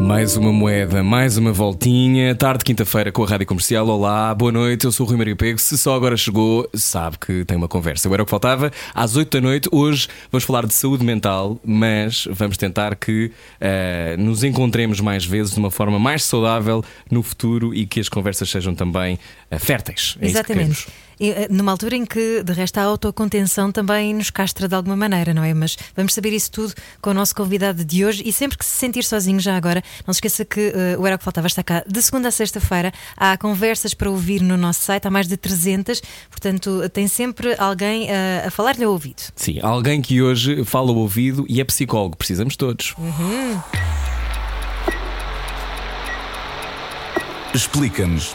Mais uma moeda, mais uma voltinha. Tarde de quinta-feira com a Rádio Comercial. Olá, boa noite. Eu sou o Rui Maria Pego. Se só agora chegou, sabe que tem uma conversa. Eu era o que faltava. Às 8 da noite, hoje vamos falar de saúde mental, mas vamos tentar que uh, nos encontremos mais vezes de uma forma mais saudável no futuro e que as conversas sejam também uh, férteis. É Exatamente. Eh, numa altura em que, de resto, a autocontenção também nos castra de alguma maneira, não é? Mas vamos saber isso tudo com o nosso convidado de hoje e sempre que se sentir sozinho, já agora, não se esqueça que uh, o Era o que Faltava está cá de segunda a sexta-feira. Há conversas para ouvir no nosso site, há mais de 300, portanto, tem sempre alguém uh, a falar-lhe ao ouvido. Sim, alguém que hoje fala ao ouvido e é psicólogo, precisamos todos. Uhum. Explica-nos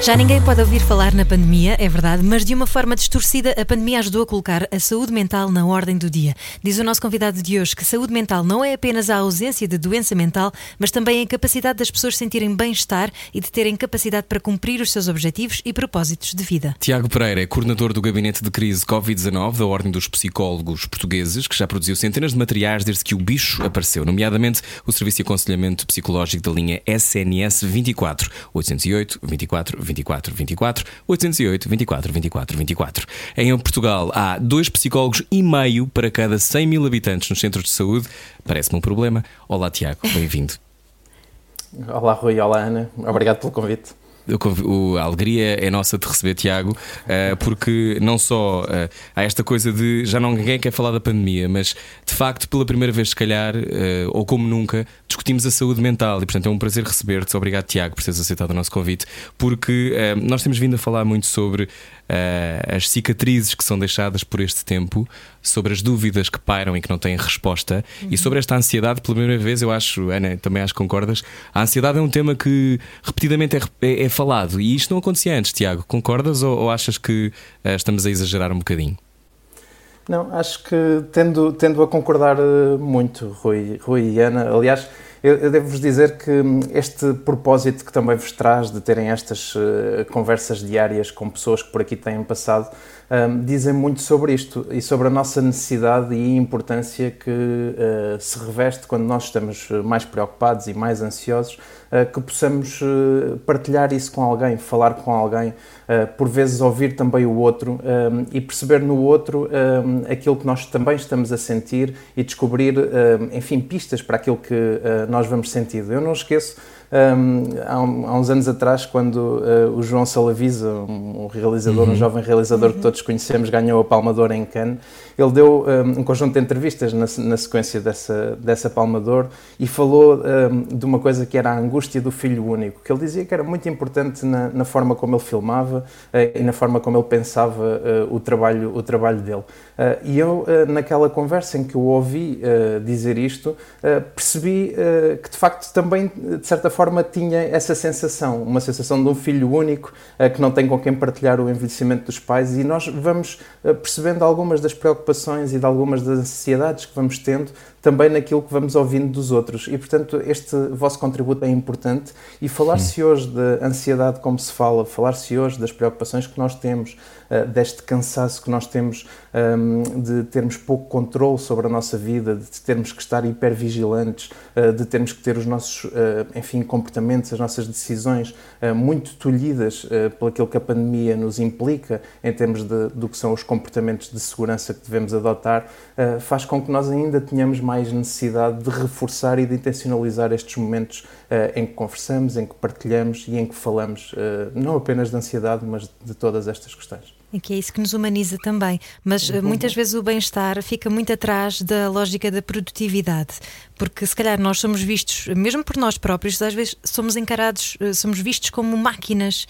Já ninguém pode ouvir falar na pandemia, é verdade, mas de uma forma distorcida, a pandemia ajudou a colocar a saúde mental na ordem do dia. Diz o nosso convidado de hoje que saúde mental não é apenas a ausência de doença mental, mas também a capacidade das pessoas sentirem bem-estar e de terem capacidade para cumprir os seus objetivos e propósitos de vida. Tiago Pereira é coordenador do Gabinete de Crise Covid-19 da Ordem dos Psicólogos Portugueses, que já produziu centenas de materiais desde que o bicho apareceu, nomeadamente o Serviço de Aconselhamento Psicológico da linha SNS 24 808 24 24 24 808 24 24 24. Em Portugal há dois psicólogos e meio para cada 100 mil habitantes nos centros de saúde. Parece-me um problema. Olá, Tiago, bem-vindo. Olá, Rui. Olá, Ana. Obrigado pelo convite a alegria é nossa de receber Tiago, eh, porque não só eh, há esta coisa de já não ninguém quer falar da pandemia, mas de facto, pela primeira vez, se calhar, eh, ou como nunca, discutimos a saúde mental e, portanto, é um prazer receber-te. Obrigado, Tiago, por teres aceitado o nosso convite, porque nós temos vindo a falar muito sobre uh, as cicatrizes que são deixadas por este tempo, sobre as dúvidas que pairam e que não têm resposta, uhum. e sobre esta ansiedade, pela primeira vez, eu acho, Ana, também acho que concordas, a ansiedade é um tema que repetidamente é, é, é falado, e isto não acontecia antes, Tiago. Concordas ou, ou achas que uh, estamos a exagerar um bocadinho? Não, acho que tendo, tendo a concordar eh, muito, Rui, Rui e Ana. Aliás, eu, eu devo-vos dizer que hum, este propósito que também vos traz de terem estas uh, conversas diárias com pessoas que por aqui têm passado um, dizem muito sobre isto e sobre a nossa necessidade e importância que uh, se reveste quando nós estamos mais preocupados e mais ansiosos, uh, que possamos uh, partilhar isso com alguém, falar com alguém, por vezes ouvir também o outro um, e perceber no outro um, aquilo que nós também estamos a sentir e descobrir, enfim, pistas para aquilo que nós vamos sentindo. Eu não esqueço um, há, um, há, uns anos atrás, quando uh, o João Salavisa, um, um realizador, uhum. um jovem realizador uhum. que todos conhecemos, ganhou a Palma de Ouro em Cannes, ele deu um, conjunto de entrevistas na, na, sequência dessa, dessa Palma de Ouro e falou de uma coisa que era a angústia do filho único, que ele dizia que era muito importante na, na forma como ele filmava uh, e na forma como ele pensava uh, o, trabalho, o trabalho dele. e eu, naquela conversa em que o ouvi dizer isto, percebi que de facto também, de certa forma, tinha essa sensação, uma sensação de um filho único uh, que não tem com quem partilhar o envelhecimento dos pais e nós vamos uh, percebendo algumas das preocupações e de algumas das ansiedades que vamos tendo também naquilo que vamos ouvindo dos outros. E, portanto, este vosso contributo é importante. E falar-se hoje da ansiedade como se fala, falar-se hoje das preocupações que nós temos, uh, deste cansaço que nós temos ehm, de termos pouco controle sobre a nossa vida, de termos que estar hipervigilantes, uh, de termos que ter os nossos, uh, enfim, comportamentos, as nossas decisões muito tolhidas pelo que a pandemia nos implica em termos de, do que são os comportamentos de segurança que devemos adotar, faz com que nós ainda tenhamos mais necessidade de reforçar e de intencionalizar estes momentos uh, em que conversamos, em que partilhamos e em que falamos uh, não apenas de ansiedade, mas de todas estas questões. E que é isso que nos humaniza também. Mas uhum. muitas vezes o bem-estar fica muito atrás da lógica da produtividade. Porque se calhar nós somos vistos, mesmo por nós próprios, às vezes somos encarados, somos vistos como máquinas.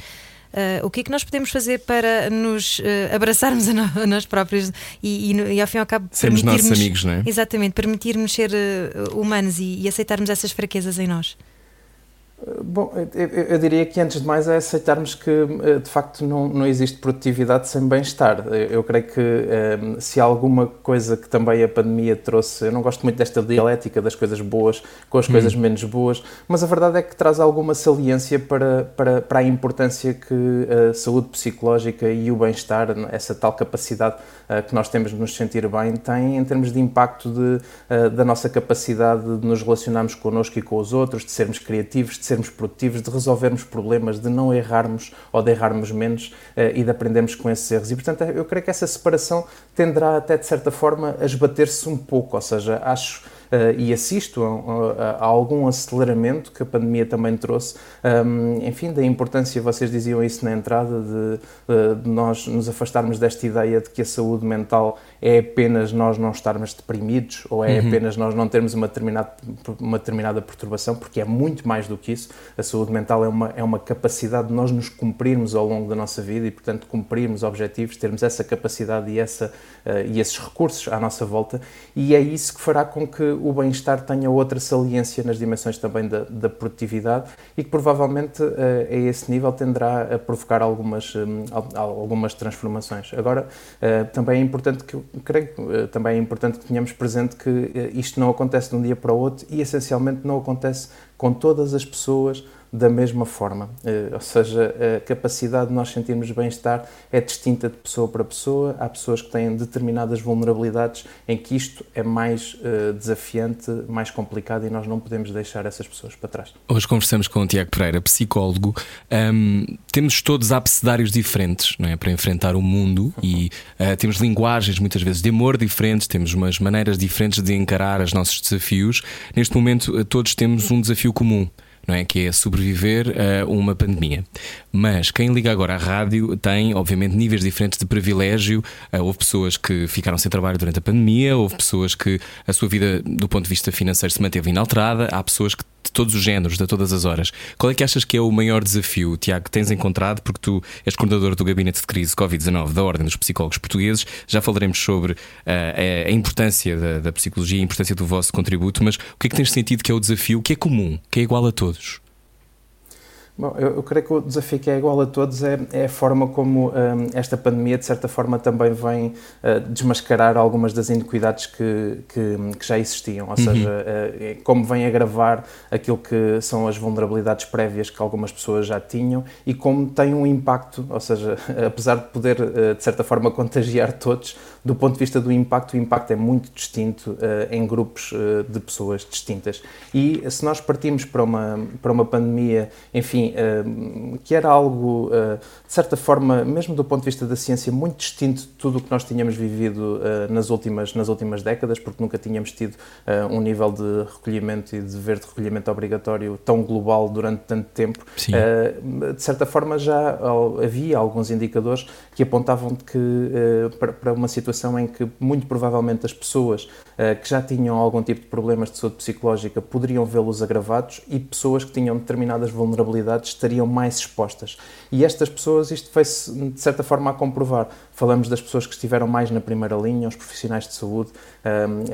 Uh, o que é que nós podemos fazer para nos uh, abraçarmos a, no, a, nós próprios e, e, e, ao fim e ao cabo sermos nossos amigos, não é? Exatamente, permitirmos ser uh, humanos e, e, aceitarmos essas fraquezas em nós. Bom, eu, eu, diria que antes de mais é aceitarmos que eh, de facto não, não existe produtividade sem bem-estar. Eu creio que eh, se há alguma coisa que também a pandemia trouxe, eu não gosto muito desta dialética das coisas boas com as coisas hum. menos boas, mas a verdade é que traz alguma saliência para, para, para a importância que a saúde psicológica e o bem-estar, essa tal capacidade que nós temos de nos sentir bem, tem em termos de impacto de, da nossa capacidade de nos relacionarmos connosco e com os outros, de sermos criativos, de sermos produtivos, de resolvermos problemas, de não errarmos ou de errarmos menos uh, e de aprendermos com esses erros. E, portanto, eu creio que essa separação tenderá até, de certa forma, a esbater-se um pouco, ou seja, acho e assisto a, a, algum aceleramento que a pandemia também trouxe, um, enfim, da importância, vocês diziam isso na entrada, de, uh, de, nós nos afastarmos desta ideia de que a saúde mental é apenas nós não estarmos deprimidos ou é uhum. apenas nós não termos uma determinada, uma determinada perturbação, porque é muito mais do que isso. A saúde mental é uma, é uma capacidade de nós nos cumprirmos ao longo da nossa vida e, portanto, cumprirmos objetivos, termos essa capacidade e, essa, uh, e esses recursos à nossa volta, e é isso que fará com que o bem-estar tenha outra saliência nas dimensões também da, da produtividade e que provavelmente uh, a esse nível tenderá a provocar algumas, um, algumas transformações. Agora, uh, também é importante que, creio, uh, também é importante que tenhamos presente que isto não acontece de um dia para o outro e essencialmente não acontece com todas as pessoas da mesma forma. Uh, ou seja, a capacidade de nós sentirmos bem-estar é distinta de pessoa para pessoa. Há pessoas que têm determinadas vulnerabilidades em que isto é mais uh, desafiante, mais complicado e nós não podemos deixar essas pessoas para trás. Hoje conversamos com o Tiago Pereira, psicólogo. Um, temos todos abecedários diferentes não é? para enfrentar o mundo e uh, temos linguagens muitas vezes de amor diferentes, temos umas maneiras diferentes de encarar os nossos desafios. Neste momento, todos temos um desafio comum não é? Que é sobreviver a uma pandemia. Mas quem liga agora à rádio tem, obviamente, níveis diferentes de privilégio. Uh, houve pessoas que ficaram sem trabalho durante a pandemia, houve pessoas que a sua vida, do ponto de vista financeiro, se manteve inalterada, há pessoas que todos os géneros, de todas as horas. Qual é que achas que é o maior desafio, Tiago, que tens encontrado? Porque tu és coordenador do Gabinete de Crise Covid-19 da Ordem dos Psicólogos Portugueses. Já falaremos sobre uh, a, importância da, da psicologia, a importância do vosso contributo, mas o que é que tens sentido que é o desafio que é comum, que é igual a todos? Bom, eu, eu, creio que o desafio que é igual a todos é, é a forma como um, esta pandemia, de certa forma, também vem uh, desmascarar algumas das iniquidades que, que, que já existiam. Ou uhum. seja, uh, como vem agravar aquilo que são as vulnerabilidades prévias que algumas pessoas já tinham e como tem um impacto, ou seja, apesar de poder, uh, de certa forma, contagiar todos, do ponto de vista do impacto, o impacto é muito distinto em grupos de pessoas distintas. E se nós partimos para uma, para uma pandemia, enfim, eh, que era algo, de certa forma, mesmo do ponto de vista da ciência, muito distinto de tudo o que nós tínhamos vivido nas últimas, nas últimas décadas, porque nunca tínhamos tido um nível de recolhimento e de dever de recolhimento obrigatório tão global durante tanto tempo. De certa forma, já havia alguns indicadores que apontavam que, para uma situação em que, muito provavelmente, as pessoas que já tinham algum tipo de problemas de saúde psicológica poderiam vê-los agravados e pessoas que tinham determinadas vulnerabilidades estariam mais expostas. E estas pessoas, isto foi-se de certa forma a comprovar. Falamos das pessoas que estiveram mais na primeira linha, os profissionais de saúde,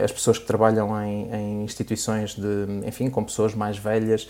as pessoas que trabalham em, em instituições de, enfim, com pessoas mais velhas,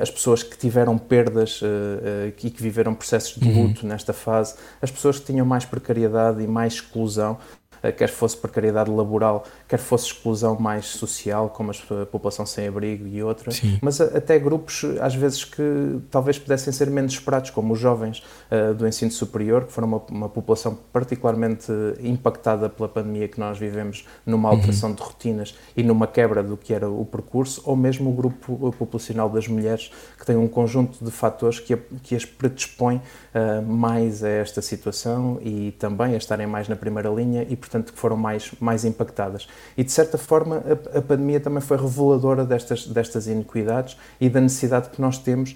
as pessoas que tiveram perdas eh, eh, e que viveram processos de uhum. luto uhum. nesta fase, as pessoas que tinham mais precariedade e mais exclusão. Eh, quer fosse precariedade laboral, quer fosse exclusão mais social, como a população sem abrigo e outras, Sim. mas até grupos, às vezes, que talvez pudessem ser menos esperados, como os jovens uh, do ensino superior, que foram uma, uma, população particularmente impactada pela pandemia que nós vivemos, numa uhum. alteração uhum. de rotinas e numa quebra do que era o percurso, ou mesmo o grupo populacional das mulheres, que tem um conjunto de fatores que, a, que as predispõe uh, mais a esta situação e também a estarem mais na primeira linha e, portanto, que foram mais, mais impactadas. E, de certa forma, a, a pandemia também foi reveladora destas, destas iniquidades e da necessidade que nós temos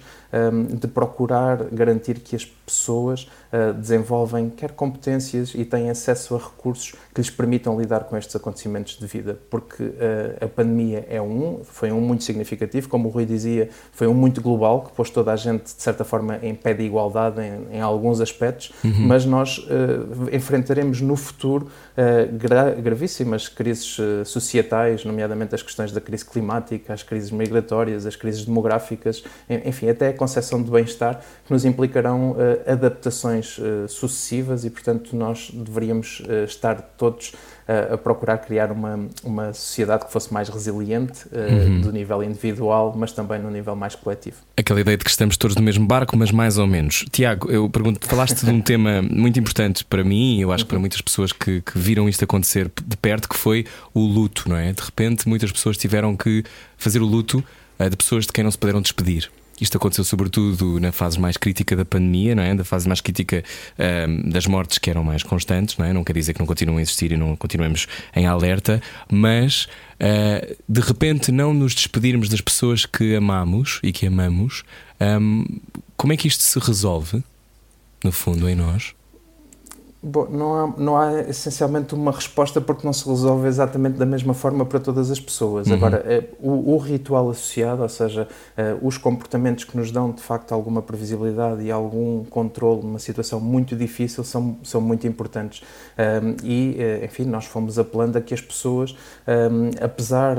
de procurar garantir que as pessoas uh, desenvolvem quer competências e têm acesso a recursos que lhes permitam lidar com estes acontecimentos de vida, porque uh, a pandemia é um, foi um muito significativo, como o Rui dizia, foi um muito global, que pôs toda a gente, de certa forma, em pé de igualdade em, em alguns aspectos, uhum. mas nós uh, enfrentaremos no futuro gra gravíssimas crises societais, nomeadamente as questões da crise climática, as crises migratórias, as crises demográficas, enfim, até a concepção de bem-estar, que nos implicarão adaptações sucessivas e, portanto, nós deveríamos estar todos a, procurar criar uma, uma sociedade que fosse mais resiliente uh, uhum. do nível individual, mas também no nível mais coletivo. Aquela ideia de que estamos todos no mesmo barco, mas mais ou menos. Tiago, eu pergunto, falaste de um tema muito importante para mim e eu acho que para muitas pessoas que, que viram isto acontecer de perto, que foi o luto, não é? De repente, muitas pessoas tiveram que fazer o luto de pessoas de quem não se puderam despedir. Isto aconteceu sobretudo na fase mais crítica da pandemia, não é? Da fase mais crítica um, das mortes que eram mais constantes, não é? Não quer dizer que não continuem a existir e não continuemos em alerta, mas uh, de repente não nos despedirmos das pessoas que amamos e que amamos. Um, como é que isto se resolve, no fundo, em nós? Bom, não há, não há essencialmente uma resposta porque não se resolve exatamente da mesma forma para todas as pessoas. Uhum. Agora, é, o, o, ritual associado, ou seja, é, os comportamentos que nos dão de facto alguma previsibilidade e algum controle numa situação muito difícil são, são muito importantes. E, eh, enfim, nós fomos apelando a que as pessoas, apesar,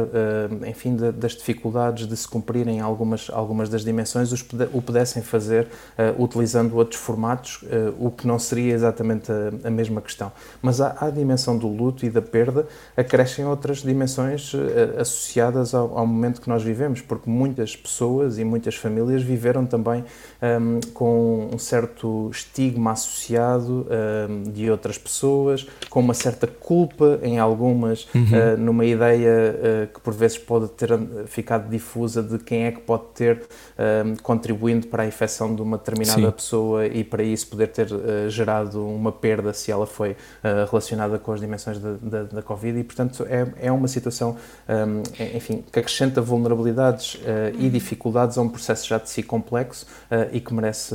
enfim, das dificuldades de se cumprirem algumas, algumas das dimensões, os, o pudessem fazer utilizando outros formatos, o que não seria exatamente a a mesma questão. Mas à, à, dimensão do luto e da perda acrescem outras dimensões uh, associadas ao, ao, momento que nós vivemos, porque muitas pessoas e muitas famílias viveram também um, ehm, com um certo estigma associado um, ehm, de outras pessoas, com uma certa culpa em algumas, uhum. uh, numa ideia uh, que por vezes pode ter ficado difusa de quem é que pode ter ehm, contribuindo para a infecção de uma determinada Sim. pessoa e para isso poder ter gerado uma perda perda se ela foi uh, relacionada com as dimensões da, Covid e, portanto, é, é uma situação, um, enfim, que acrescenta vulnerabilidades uh, e dificuldades a um processo já de si complexo uh, e que merece,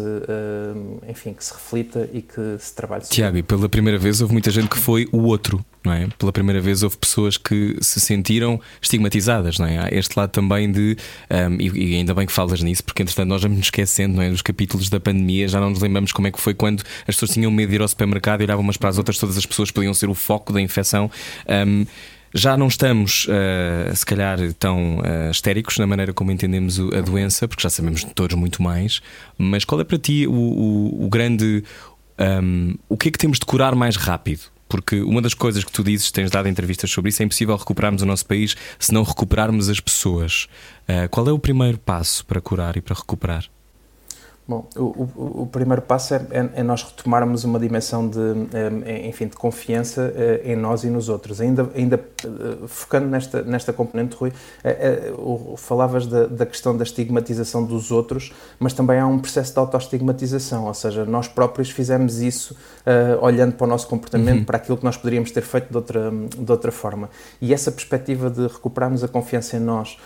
enfim, que se reflita e que se trabalhe. Tiago, e pela primeira vez houve muita gente que foi o outro não é? Pela primeira vez houve pessoas que se sentiram estigmatizadas, não é? Há este lado também de, um, e, e, ainda bem que falas nisso, porque entretanto nós vamos nos esquecendo, não é? Dos capítulos da pandemia, já não nos lembramos como é que foi quando as pessoas tinham medo de ir ao supermercado e olhavam umas para as outras, todas as pessoas podiam ser o foco da infecção. Um, já não estamos, uh, se calhar, tão uh, histéricos na maneira como entendemos a doença, porque já sabemos todos muito mais. Mas qual é para ti o, o, o grande. Um, o que é que temos de curar mais rápido? Porque uma das coisas que tu dizes, tens dado entrevistas sobre isso, é impossível recuperarmos o nosso país se não recuperarmos as pessoas. Uh, qual é o primeiro passo para curar e para recuperar? Bom, o, o, o, primeiro passo é, é, é, nós retomarmos uma dimensão de, eh, enfim, de confiança eh, em nós e nos outros. Ainda, ainda eh, focando nesta, nesta componente, Rui, falavas da, da, questão da estigmatização dos outros, mas também há um processo de autoestigmatização, ou seja, nós próprios fizemos isso olhando para o nosso comportamento, uhum. para aquilo que nós poderíamos ter feito de outra, de outra forma. E essa perspectiva de recuperarmos a confiança em nós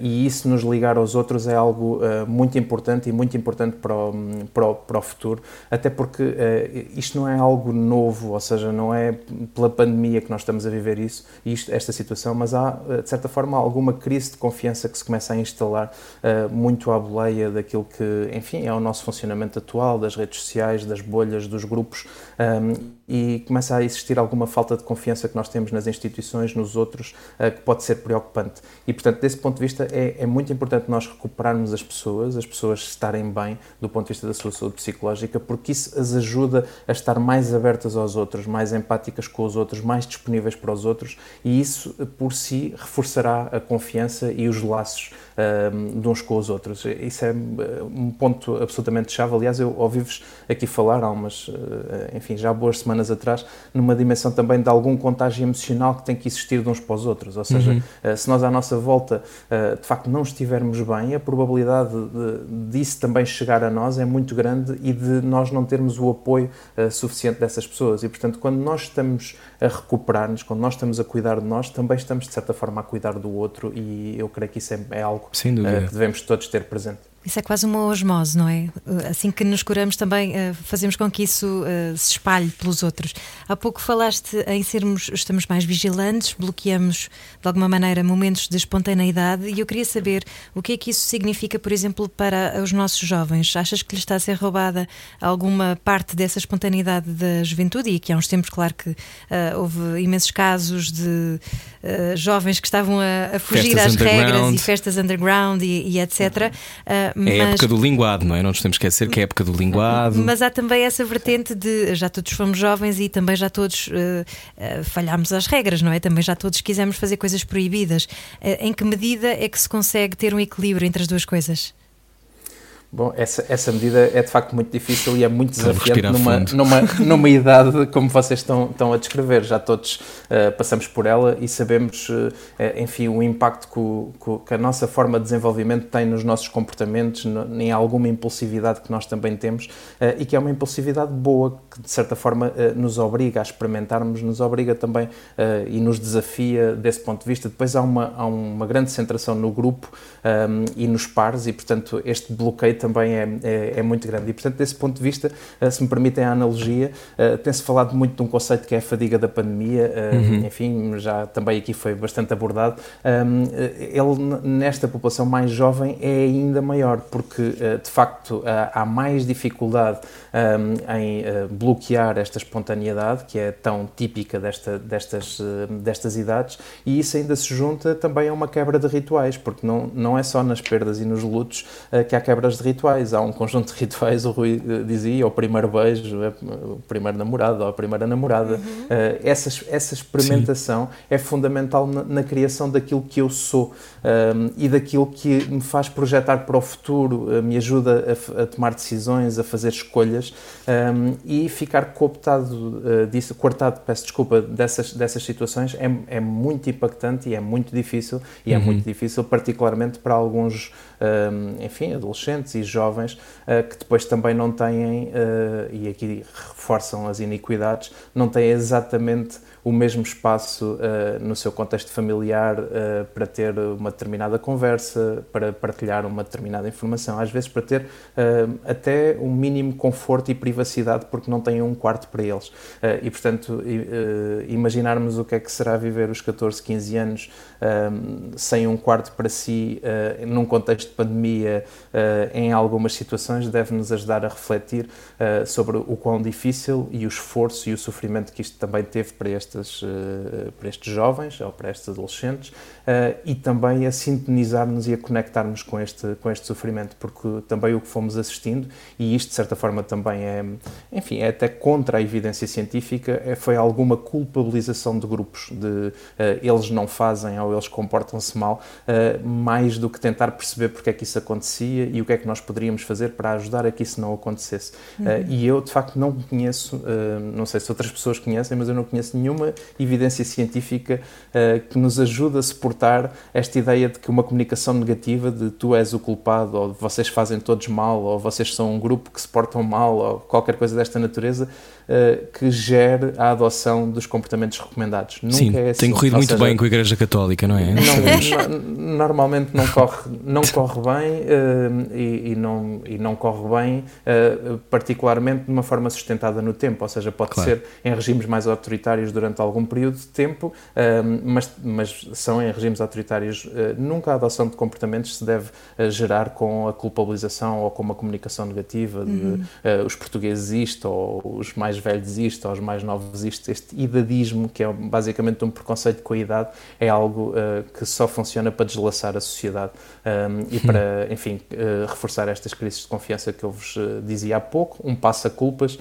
e isso nos ligar aos outros é algo muito importante e muito importante para o, para o, para o futuro, até porque uh, isto não é algo novo, ou seja, não é pela pandemia que nós estamos a viver isso, isto, esta situação, mas há, eh, de certa forma, alguma crise de confiança que se começa a instalar uh, muito à boleia daquilo que, enfim, é o nosso funcionamento atual, das redes sociais, das bolhas, dos grupos, um, e começa a existir alguma falta de confiança que nós temos nas instituições, nos outros, uh, que pode ser preocupante. E, portanto, desse ponto de vista, é, é muito importante nós recuperarmos as pessoas, as pessoas estarem bem, do ponto de vista da sua saúde psicológica, porque isso as ajuda a estar mais abertas aos outros, mais empáticas com os outros, mais disponíveis para os outros, e isso por si reforçará a confiança e os laços um, de uns com os outros. Isso é um ponto absolutamente chave. Aliás, eu ouvi-vos aqui falar há umas, eh, enfim, já boas semanas atrás, numa dimensão também de algum contágio emocional que tem que existir de uns para os outros. Ou seja, uhum. Eh, se nós à nossa volta eh, de facto não estivermos bem, a probabilidade de, disso também chegar a nós é muito grande e de nós não termos o apoio suficiente dessas pessoas. E portanto, quando nós estamos a recuperar-nos, quando nós estamos a cuidar de nós, também estamos de certa forma a cuidar do outro e eu creio que isso é, é algo uh, que devemos todos ter presente. Isso é quase uma osmose, não é? Assim que nos curamos também uh, fazemos com que isso uh, se espalhe pelos outros. Há pouco falaste em sermos, estamos mais vigilantes, bloqueamos de alguma maneira momentos de espontaneidade e eu queria saber o que é que isso significa, por exemplo, para os nossos jovens. Achas que lhes está a ser roubada alguma parte dessa espontaneidade da juventude? E aqui há uns tempos, claro que uh, houve imensos casos de jovens que estavam a, a fugir festas às regras e festas underground e, e etc. Mas... É a época do linguado, não é? Não nos temos que esquecer que é a época do linguado. Mas há também essa vertente de já todos fomos jovens e também já todos uh, uh, falhámos as regras, não é? Também já todos quisemos fazer coisas proibidas. Uh, em que medida é que se consegue ter um equilíbrio entre as duas coisas? Bom, essa, essa medida é de facto muito difícil e é muito desafiante numa, numa, numa idade como vocês estão, estão a descrever. Já todos uh, passamos por ela e sabemos, uh, enfim, o impacto que, o, que, a nossa forma de desenvolvimento tem nos nossos comportamentos, no, em alguma impulsividade que nós também temos uh, e que é uma impulsividade boa, que de certa forma nos obriga a experimentarmos, nos obriga também e nos desafia desse ponto de vista. Depois há uma, há uma grande centração no grupo um, e nos pares e, portanto, este bloqueio também é, é, é, muito grande. E, portanto, desse ponto de vista, uh, se me permitem a analogia, uh, tem-se falado muito de um conceito que é a fadiga da pandemia, uh, uhum. enfim, já também aqui foi bastante abordado. Um, ele, nesta população mais jovem, é ainda maior, porque, de facto, há mais dificuldade um, em bloquear esta espontaneidade, que é tão típica desta, destas, destas idades, e isso ainda se junta também a uma quebra de rituais, porque não, não é só nas perdas e nos lutos que há quebras de rituais rituais. Há um conjunto de rituais, o Rui eh, dizia, o primeiro beijo, é, o primeiro namorado ou a primeira namorada. Uhum. Uh, essa, essa experimentação Sim. é fundamental na, na, criação daquilo que eu sou um, e daquilo que me faz projetar para o futuro, uh, me ajuda a, a, tomar decisões, a fazer escolhas um, e ficar cooptado uh, disso, cortado, peço desculpa, dessas, dessas situações é, é muito impactante e é muito difícil e é uhum. é muito difícil, particularmente para alguns, um, enfim, adolescentes e jovens uh, que depois também não têm, uh, e aqui reforçam as iniquidades, não têm exatamente o mesmo espaço uh, no seu contexto familiar uh, para ter uma determinada conversa, para partilhar uma determinada informação, às vezes para ter uh, até um mínimo conforto e privacidade porque não têm um quarto para eles. e, portanto, imaginarmos o que é que será viver os 14, 15 anos sem um quarto para si, num contexto de pandemia, em algumas situações, deve-nos ajudar a refletir sobre o quão difícil e o esforço e o sofrimento que isto também teve para eh, para estes jovens ou para estes adolescentes e também a sintonizar-nos e a conectar-nos com este, com este sofrimento, porque também o que fomos assistindo, e isto de certa forma também é, enfim, é até contra a evidência científica, é, foi alguma culpabilização de grupos, de uh, eles não fazem ou eles comportam-se mal, uh, mais do que tentar perceber porque é que isso acontecia e o que é que nós poderíamos fazer para ajudar a que isso não acontecesse. Uhum. Uh, e eu, de facto, não conheço, não sei se outras pessoas conhecem, mas eu não conheço nenhuma evidência científica que nos ajude a suportar esta ideia de que uma comunicação negativa de tu és o culpado, ou vocês fazem todos mal, ou vocês são um grupo que se portam mal, ou qualquer coisa desta natureza, que gere a adoção dos comportamentos recomendados. Nunca Sim, é assim. tem corrido muito seja, bem com a Igreja Católica, não é? Não, normalmente não corre, não corre bem uh, e, e, não, e não corre bem, uh, particularmente de uma forma sustentada no tempo, ou seja, pode claro. ser em regimes mais autoritários durante algum período de tempo, mas, mas são em regimes autoritários, nunca a adoção de comportamentos se deve gerar com a culpabilização ou com uma comunicação negativa de uhum. os portugueses isto ou os mais velhos isto, aos mais novos isto, este idadismo, que é basicamente um preconceito com a idade, é algo uh, que só funciona para deslaçar a sociedade um, e para, enfim, uh, reforçar estas crises de confiança que eu vos uh, dizia há pouco, um passa-culpas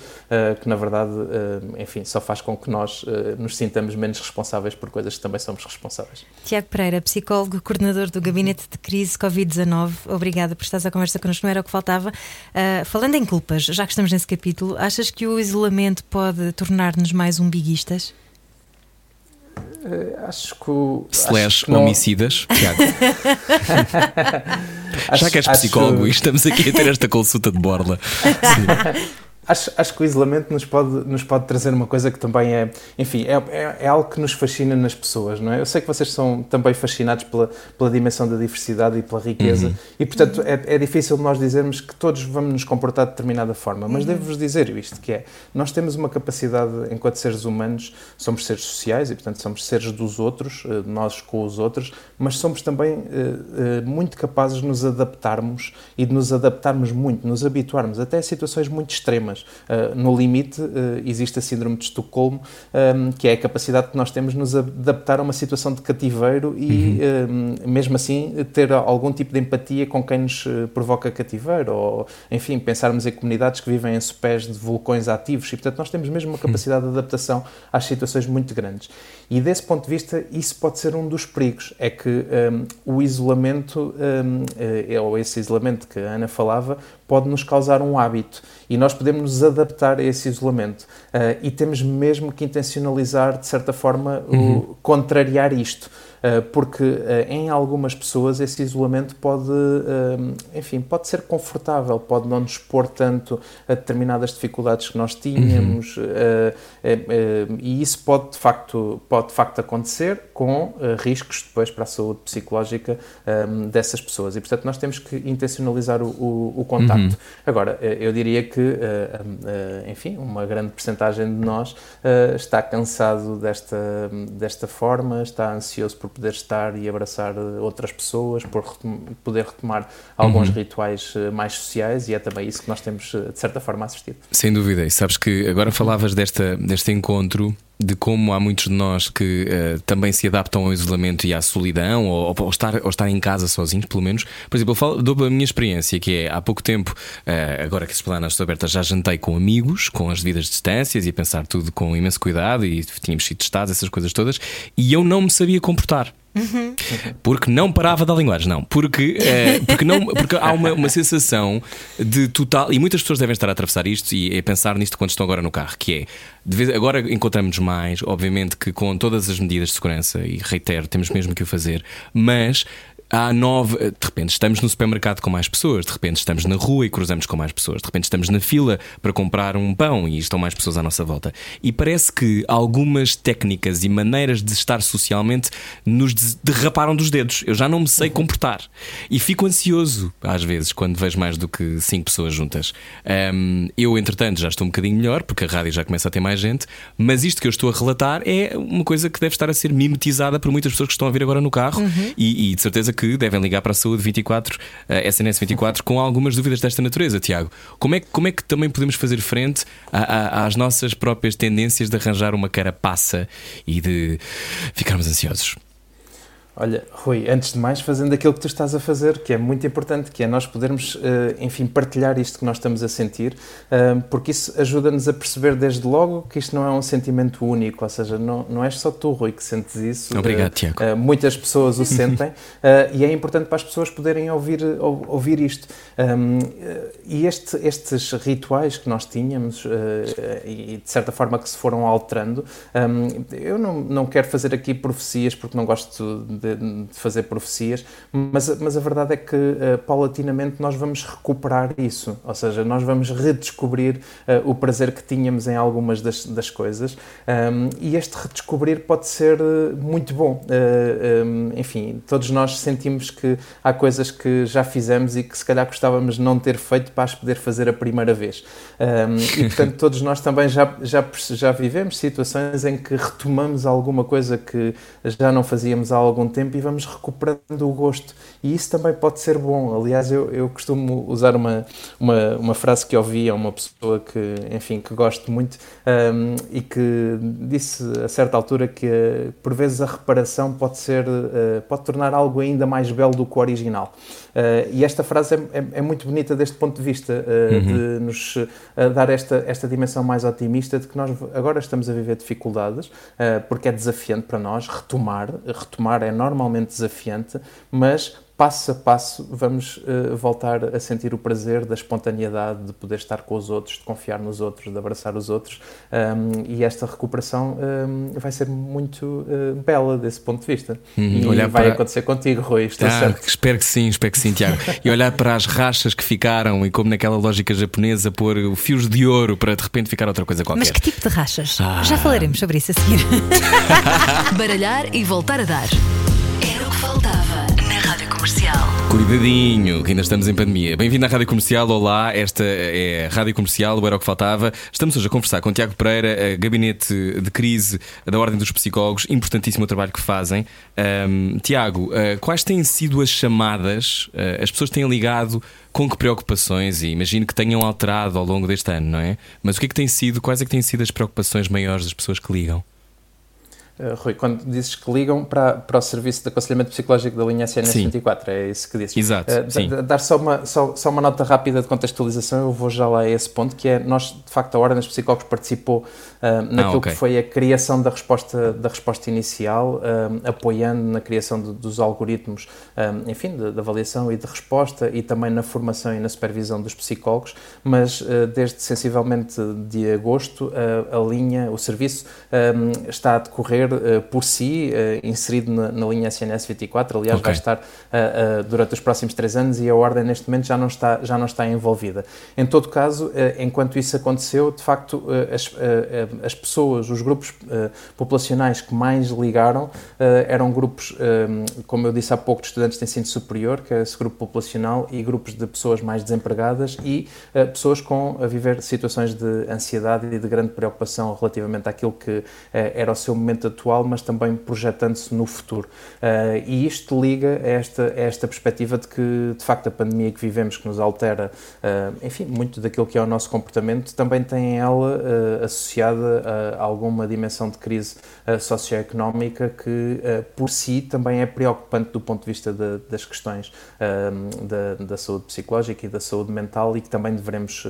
que, na verdade, enfim, só faz com que nós nos sintamos menos responsáveis por coisas que também somos responsáveis. Tiago Pereira, psicólogo, coordenador do Gabinete de Crise Covid-19, obrigada por estares a conversa connosco, não era o que faltava. falando em culpas, já que estamos nesse capítulo, achas que o isolamento pode tornar-nos mais umbiguistas? Uh, acho que o. Slash acho que homicidas. Tiago. Já que és psicólogo acho... e estamos aqui a ter esta consulta de borla. Acho, acho que o isolamento nos pode, nos pode trazer uma coisa que também é, enfim, é, é, é, algo que nos fascina nas pessoas, não é? Eu sei que vocês são também fascinados pela, pela dimensão da diversidade e pela riqueza, uhum. e portanto é, é difícil nós dizermos que todos vamos nos comportar de determinada forma, mas uhum. devo-vos dizer isto, que é, nós temos uma capacidade, enquanto seres humanos, somos seres sociais e portanto somos seres dos outros, eh, nós com os outros, mas somos também uh, uh, muito capazes de nos adaptarmos e de nos adaptarmos muito, nos habituarmos até a situações muito extremas. Uh, no limite, uh, existe a Síndrome de Estocolmo, um, que é a capacidade que nós temos de nos adaptar a uma situação de cativeiro e, uhum. um, mesmo assim, ter algum tipo de empatia com quem nos provoca cativeiro, ou, enfim, pensarmos em comunidades que vivem em sopés de vulcões ativos e, portanto, nós temos mesmo uma capacidade de adaptação às situações muito grandes. E, desse ponto de vista, isso pode ser um dos perigos, é que um, o isolamento, ou esse isolamento que a Ana falava, pode nos causar um hábito. E nós podemos nos adaptar a esse isolamento. Uh, e temos mesmo que intencionalizar de certa forma uhum. o, contrariar isto porque eh, em algumas pessoas esse isolamento pode, eh, enfim, pode ser confortável, pode não nos expor tanto a determinadas dificuldades que nós tínhamos uhum. e isso pode de facto, pode de facto acontecer com riscos depois para a saúde psicológica dessas pessoas e portanto nós temos que intencionalizar o, o, o contacto. Uhum. Agora, eu diria que, enfim, uma grande percentagem de nós está cansado desta, desta forma, está ansioso por poder estar e abraçar eh, outras pessoas, por poder retomar alguns uhum. rituais eh, mais sociais e é também isso que nós temos, eh, de certa forma, assistido. Sem dúvida, e sabes que agora falavas desta, deste encontro de como há muitos de nós que uh, também se adaptam ao isolamento e à solidão, ou, ou, estar, ou estar em casa sozinhos, pelo menos. Por exemplo, eu falo, dou a minha experiência, que é há pouco tempo, uh, agora que as planas estão abertas, já jantei com amigos, com as devidas distâncias e a pensar tudo com imenso cuidado e tínhamos sido testados, essas coisas todas, e eu não me sabia comportar. Porque não parava da linguagem, não. Porque, é, porque, não, porque há uma, uma sensação de total. E muitas pessoas devem estar a atravessar isto e a pensar nisto quando estão agora no carro, que é. Vez, agora encontramos mais, obviamente que com todas as medidas de segurança, e reitero, temos mesmo que o fazer, mas há nove. De repente estamos no supermercado com mais pessoas, de repente estamos na rua e cruzamos com mais pessoas, de repente estamos na fila para comprar um pão e estão mais pessoas à nossa volta. E parece que algumas técnicas e maneiras de estar socialmente nos derraparam dos dedos. Eu já não me sei comportar. E fico ansioso, às vezes, quando vejo mais do que cinco pessoas juntas. Um, eu, entretanto, já estou um bocadinho melhor, porque a rádio já começa a ter mais gente, mas isto que eu estou a relatar é uma coisa que deve estar a ser mimetizada por muitas pessoas que estão a vir agora no carro uhum. e, e de certeza que que devem ligar para a Saúde 24, uh, SNS 24, com algumas dúvidas desta natureza, Tiago. Como é, como é que também podemos fazer frente a, a, às nossas próprias tendências de arranjar uma carapaça e de ficarmos ansiosos? Olha, Rui, antes de mais, fazendo aquilo que tu estás a fazer, que é muito importante, que é nós podermos, eh, enfim, partilhar isto que nós estamos a sentir, eh, porque isso ajuda-nos a perceber desde logo que isto não é um sentimento único, ou seja, não, não és só tu, Rui, que sentes isso. Obrigado, eh, Tiago. Muitas pessoas o sentem e é importante para as pessoas poderem ouvir, ouvir isto. E este, estes rituais que nós tínhamos, e de certa forma que se foram alterando, eu não, não quero fazer aqui profecias porque não gosto de, de fazer profecias, mas, mas a verdade é que uh, paulatinamente nós vamos recuperar isso, ou seja, nós vamos redescobrir uh, o prazer que tínhamos em algumas das, das coisas um, e este redescobrir pode ser uh, muito bom. Um, enfim, todos nós sentimos que há coisas que já fizemos e que se calhar gostávamos não ter feito para as poder fazer a primeira vez. Um, e portanto, todos nós também já, já, já vivemos situações em que retomamos alguma coisa que já não fazíamos há algum tempo e vamos recuperando o gosto. E isso também pode ser bom. Aliás, eu, eu costumo usar uma, uma, uma frase que ouvi a uma pessoa que, enfim, que gosto muito um, e que disse a certa altura que por vezes a reparação pode ser, uh, pode tornar algo ainda mais belo do que o original. Uh, e esta frase é, é, é, muito bonita deste ponto de vista, uh, uhum. de nos dar esta, esta dimensão mais otimista de que nós agora estamos a viver dificuldades, porque é desafiante para nós retomar, retomar é normalmente desafiante, mas passo a passo, vamos uh, voltar a sentir o prazer da espontaneidade, de poder estar com os outros, de confiar nos outros, de abraçar os outros. Um, e esta recuperação um, vai ser muito uh, bela desse ponto de vista. Hum, e vai para... acontecer contigo, Rui. Estou ah, certo. Espero que sim, espero que sim, Tiago. e olhar para as rachas que ficaram e como naquela lógica japonesa pôr fios de ouro para de repente ficar outra coisa qualquer. Mas que tipo de rachas? Ah. Já falaremos sobre isso a seguir. Baralhar e voltar a dar. Era o que faltava Comercial. Cuidadinho, que ainda estamos em pandemia. Bem-vindo à Rádio Comercial. Olá, esta é a Rádio Comercial, o Era o que Faltava. Estamos hoje a conversar com Tiago Pereira, gabinete de crise da Ordem dos Psicólogos. Importantíssimo o trabalho que fazem. Um, Tiago, uh, quais têm sido as chamadas? Uh, as pessoas têm ligado com que preocupações? E imagino que tenham alterado ao longo deste ano, não é? Mas o que é que tem sido, quais é que têm sido as preocupações maiores das pessoas que ligam? Uh, Rui, quando dizes que ligam para, para o serviço de aconselhamento psicológico da linha SNS sim. 24, é isso que dizes? Exato. Uh, sim. Dar só uma, só, só, uma nota rápida de contextualização, eu vou já lá a esse ponto, que é nós, de facto, a Ordem dos Psicólogos participou uh, naquilo ah, okay. que foi a criação da resposta, da resposta inicial, apoiando na criação de, dos algoritmos, enfim, de, de, avaliação e de resposta e também na formação e na supervisão dos psicólogos, mas desde sensivelmente de agosto, a linha, o serviço está a decorrer uh, por si, uh, inserido na, na, linha SNS 24, aliás, okay. vai estar uh, durante os próximos três anos e a Ordem neste momento já não está, já não está envolvida. Em todo caso, enquanto isso aconteceu, de facto, as, as pessoas, os grupos populacionais que mais ligaram eram grupos, como eu disse há pouco, de estudantes de ensino superior, que é esse grupo populacional, e grupos de pessoas mais desempregadas e pessoas com a viver situações de ansiedade e de grande preocupação relativamente àquilo que era o seu momento atual atual, mas também projetando-se no futuro. Uh, e isto liga a esta, a esta perspectiva de que, de facto, a pandemia que vivemos, que nos altera, uh, enfim, muito daquilo que é o nosso comportamento, também tem ela uh, associada a alguma dimensão de crise socioeconómica que, por si, também é preocupante do ponto de vista de, das questões da, da, saúde psicológica e da saúde mental e que também devemos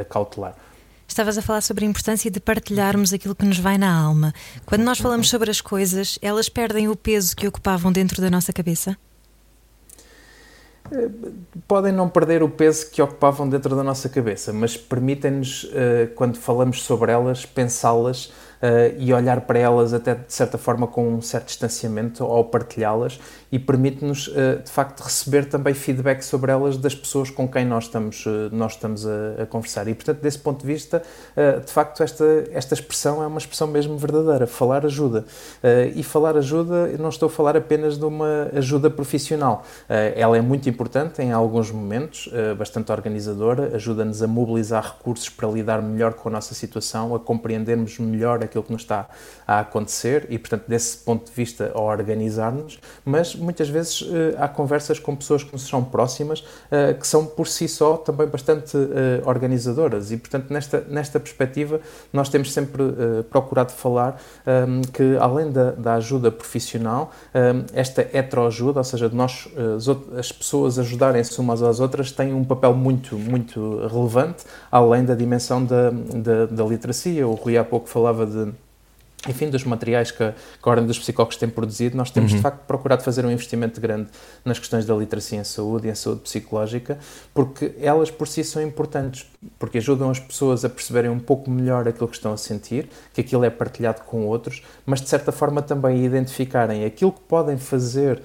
acautelar. Estavas a falar sobre a importância de partilharmos aquilo que nos vai na alma. Quando nós falamos sobre as coisas, elas perdem o peso que ocupavam dentro da nossa cabeça? Eh, podem não perder o peso que ocupavam dentro da nossa cabeça, mas permitem-nos, eh, quando falamos sobre elas, pensá-las uh, e olhar para elas até de certa forma com um certo distanciamento ao partilhá-las e permite-nos uh, de facto receber também feedback sobre elas das pessoas com quem nós estamos, uh, nós estamos a, a, conversar. E portanto, desse ponto de vista, de facto, esta, esta expressão é uma expressão mesmo verdadeira. Falar ajuda. e falar ajuda, não estou a falar apenas de uma ajuda profissional. ela é muito importante em alguns momentos, bastante organizadora, ajuda-nos a mobilizar recursos para lidar melhor com a nossa situação, a compreendermos melhor aquilo que nos está a acontecer e, portanto, desse ponto de vista, a organizar-nos, mas muitas vezes uh, há conversas com pessoas que nos são próximas uh, que são por si só também bastante uh, organizadoras e, portanto, nesta, nesta perspectiva, nós temos sempre procurado falar um, que, além da, da ajuda profissional, um, esta heteroajuda, ou seja, nós, as pessoas ajudarem-se umas às outras, tem um papel muito, muito relevante, além da dimensão da, da, da literacia. O Rui há pouco falava de enfim, dos materiais que a, que a Ordem dos Psicólogos tem produzido, nós temos uhum. de facto procurado fazer um investimento grande nas questões da literacia em saúde e em saúde psicológica, porque elas por si são importantes, porque ajudam as pessoas a perceberem um pouco melhor aquilo que estão a sentir, que aquilo é partilhado com outros, mas de certa forma também identificarem aquilo que podem fazer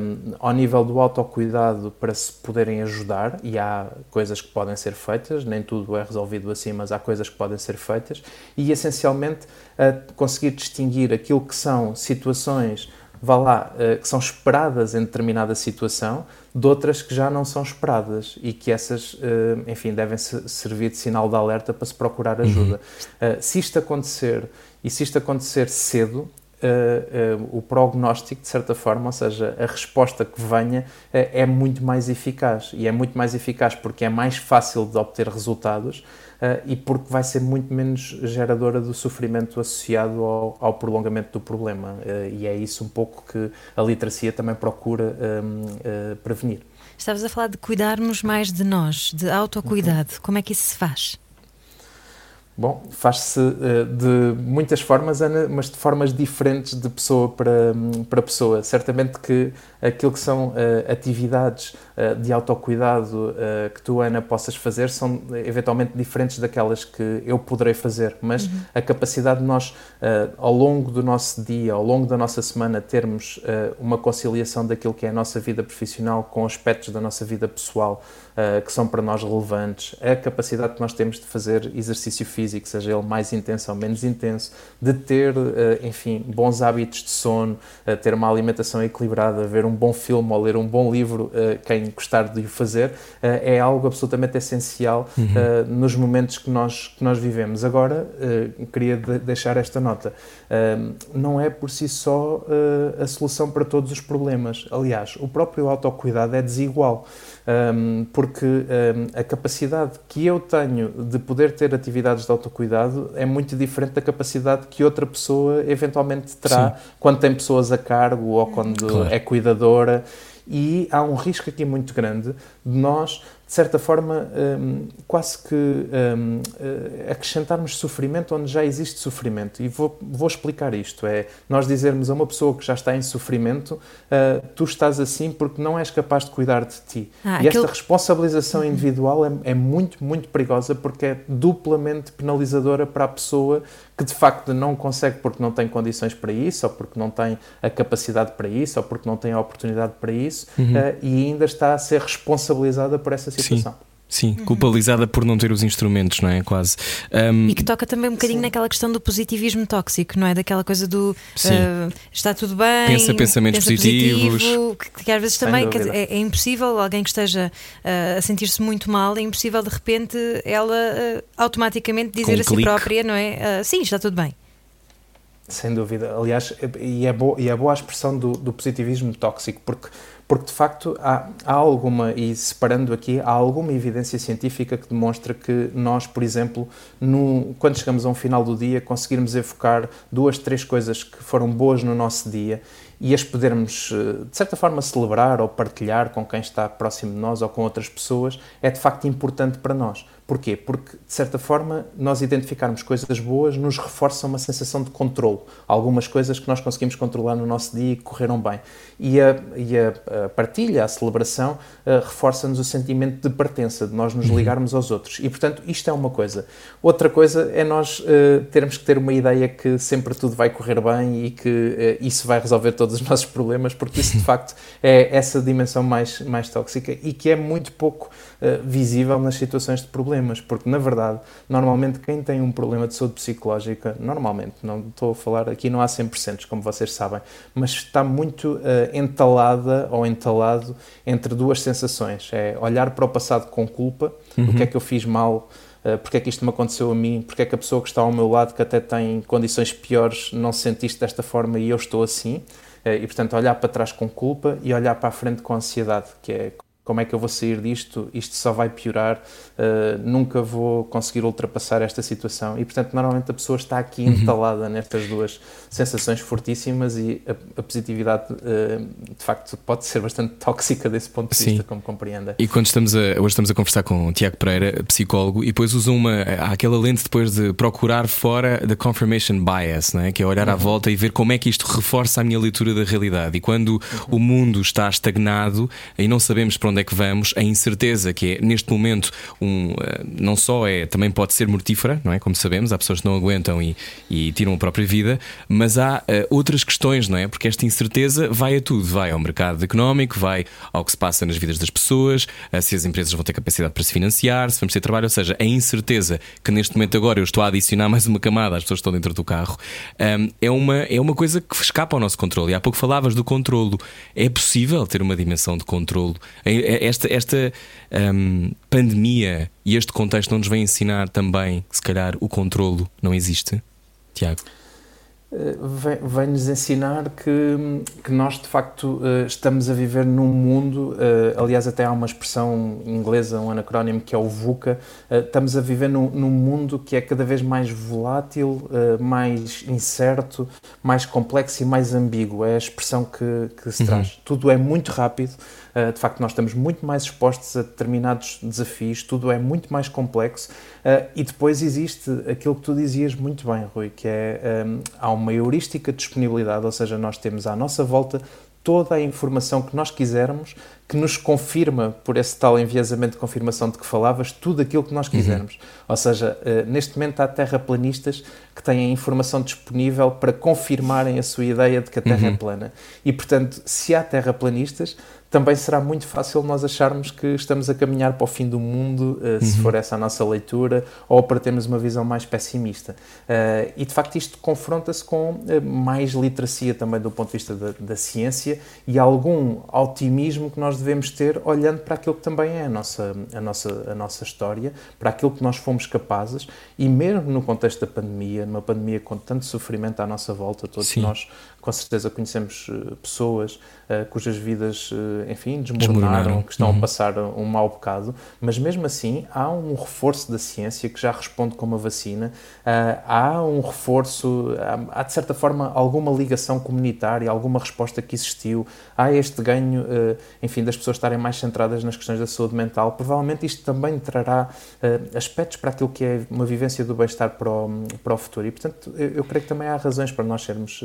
um, ao nível do autocuidado para se poderem ajudar, e há coisas que podem ser feitas, nem tudo é resolvido assim, mas há coisas que podem ser feitas, e essencialmente conseguir distinguir aquilo que são situações, vá lá, eh, que são esperadas em determinada situação, de outras que já não são esperadas e que essas, eh, enfim, devem servir de sinal de alerta para se procurar ajuda. Uhum. Se isto acontecer e se isto acontecer cedo, Uh, uh, o prognóstico, de certa forma, ou seja, a resposta que venha, uh, é muito mais eficaz. E é muito mais eficaz porque é mais fácil de obter resultados e porque vai ser muito menos geradora do sofrimento associado ao, ao prolongamento do problema. E é isso um pouco que a literacia também procura um, uh, prevenir. Estavas a falar de cuidarmos mais de nós, de autocuidado. Uhum. Como é que isso se faz? Bom, faz-se uh, de muitas formas, Ana, mas de formas diferentes de pessoa para, para pessoa. Certamente que aquilo que são uh, atividades uh, de autocuidado que tu, Ana, possas fazer são eventualmente diferentes daquelas que eu poderei fazer, mas uhum. a capacidade de nós, ao longo do nosso dia, ao longo da nossa semana, termos uma conciliação daquilo que é a nossa vida profissional com aspectos da nossa vida pessoal que são para nós relevantes, a capacidade que nós temos de fazer exercício físico físico, seja ele mais intenso ou menos intenso, de ter, eh, enfim, bons hábitos de sono, eh, ter uma alimentação equilibrada, ver um bom filme ou ler um bom livro, eh, quem gostar de o fazer, é algo absolutamente essencial uhum. nos momentos que nós, que nós vivemos. Agora, queria deixar esta nota: não é por si só a solução para todos os problemas. Aliás, o próprio autocuidado é desigual um, porque um, a capacidade que eu tenho de poder ter atividades de autocuidado é muito diferente da capacidade que outra pessoa eventualmente terá Sim. quando tem pessoas a cargo ou quando claro. é cuidadora. E há um risco aqui muito grande de nós de certa forma, um, quase que um, eh, acrescentarmos sofrimento onde já existe sofrimento. E vou, vou, explicar isto: é nós dizermos a uma pessoa que já está em sofrimento, uh, tu estás assim porque não és capaz de cuidar de ti. Ah, e esta responsabilização individual é, é, muito, muito perigosa porque é duplamente penalizadora para a pessoa que de facto não consegue porque não tem condições para isso, ou porque não tem a capacidade para isso, ou porque não tem a oportunidade para isso, uhum. uh, e ainda está a ser responsabilizada por essa situação. Sim. Sim, uhum. culpabilizada por não ter os instrumentos, não é? Quase. Um... E que toca também um bocadinho Sim. naquela questão do positivismo tóxico, não é? Daquela coisa do uh, está tudo bem, pensa pensamentos pensa positivos. Positivo, que, que, às vezes Sem também é, é, impossível alguém que esteja uh, a sentir-se muito mal, é impossível de repente ela uh, automaticamente dizer um a si clique. própria, não é? sim, está tudo bem. Sem dúvida. Aliás, e é, boa, e é boa a expressão do, do positivismo tóxico, porque porque de facto há, há, alguma, e separando aqui, há alguma evidência científica que demonstra que nós, por exemplo, no, quando chegamos a um final do dia, conseguirmos evocar duas, três coisas que foram boas no nosso dia e as podermos, eh, de certa forma, celebrar ou partilhar com quem está próximo de nós ou com outras pessoas, é de facto importante para nós. Porquê? Porque, de certa forma, nós identificarmos coisas boas nos reforça uma sensação de controle. Algumas coisas que nós conseguimos controlar no nosso dia e que correram bem. E a, e a, a partilha, a celebração, uh, reforça-nos o sentimento de pertença, de nós nos uhum. ligarmos aos outros. E, portanto, isto é uma coisa. Outra coisa é nós uh, termos que ter uma ideia que sempre tudo vai correr bem e que uh, isso vai resolver todos os nossos problemas, porque isso, de facto, é essa dimensão mais, mais tóxica e que é muito pouco visível nas situações de problema problemas, porque na verdade, normalmente quem tem um problema de saúde psicológica, normalmente, não estou a falar aqui, não há 100%, como vocês sabem, mas está muito uh, entalada ou entalado entre duas sensações: é olhar para o passado com culpa, uhum. o que é que eu fiz mal. Uh, porque é que isto me aconteceu a mim, porque é que a pessoa que está ao meu lado, que até tem condições piores, não se sentiste desta forma e eu estou assim. Uh, e portanto, olhar para trás com culpa e olhar para a frente com ansiedade, que é como é que eu vou sair disto? Isto só vai piorar, uh, nunca vou conseguir ultrapassar esta situação. E, portanto, normalmente a pessoa está aqui uhum. entalada nestas duas sensações fortíssimas e a, a positividade, uh, de facto, pode ser bastante tóxica desse ponto de Sim. vista, como compreenda. E quando estamos a, hoje estamos a conversar com o Tiago Pereira, psicólogo, e depois usa uma, aquela lente depois de procurar fora da confirmation bias, não é? que é olhar uhum. à volta e ver como é que isto reforça a minha leitura da realidade. E quando uhum. o mundo está estagnado e não sabemos para onde onde é que vamos, a incerteza que é neste momento um, eh, não só é, também pode ser mortífera, não é? Como sabemos, há pessoas que não aguentam e, e tiram a própria vida, mas há uh, outras questões, não é? Porque esta incerteza vai a tudo, vai ao mercado económico, vai ao que se passa nas vidas das pessoas, uh, se as empresas vão ter capacidade para se financiar, se vamos ter trabalho, ou seja, a incerteza que neste momento agora eu estou a adicionar mais uma camada às pessoas que estão dentro do carro, um, é, uma, é uma coisa que escapa ao nosso controle. E há pouco falavas do controlo. É possível ter uma dimensão de controlo. É, esta, esta um, pandemia e este contexto não nos vem ensinar também que, se calhar, o controlo não existe? Tiago? Eh, vem-nos ensinar que, que nós de facto eh, estamos a viver num mundo, eh, aliás, até há uma expressão inglesa, um anacrónimo que é o VUCA, estamos a viver num, num mundo que é cada vez mais volátil, mais incerto, mais complexo e mais ambíguo. É a expressão que, que se uhum. traz. Tudo é muito rápido, de facto, nós estamos muito mais expostos a determinados desafios, tudo é muito mais complexo e depois existe aquilo que tu dizias muito bem, Rui, que é há uma heurística de disponibilidade, ou seja, nós temos à nossa volta toda a informação que nós quisermos, que nos confirma, por esse tal enviesamento de confirmação de que falavas, tudo aquilo que nós uhum. quisermos. Uhum. Ou seja, uh, neste momento há terraplanistas que têm a informação disponível para confirmarem a sua ideia de que a Terra é uhum. é plana. E, portanto, se há terraplanistas, também será muito fácil nós acharmos que estamos a caminhar para o fim do mundo, uh, se uhum. for essa a nossa leitura, ou para termos uma visão mais pessimista. Uh, e de facto isto confronta-se com mais literacia também do ponto de vista da, da, ciência e algum otimismo que nós devemos ter olhando para aquilo que também é a nossa, a nossa, a nossa história, para aquilo que nós fomos capazes e mesmo no contexto da pandemia, numa pandemia com tanto sofrimento à nossa volta, todos Sim. nós com certeza conhecemos pessoas cujas vidas enfim, desmoronaram, que estão uhum. a passar um mau bocado, mas mesmo assim há um reforço da ciência que já responde com uma vacina, há um reforço, há, de certa forma alguma ligação comunitária, alguma resposta que existiu, há este ganho, enfim, das pessoas estarem mais centradas nas questões da saúde mental. Provavelmente isto também trará aspectos para aquilo que é uma vivência do bem-estar para o, para o futuro e, portanto, eu, eu, creio que também há razões para nós sermos.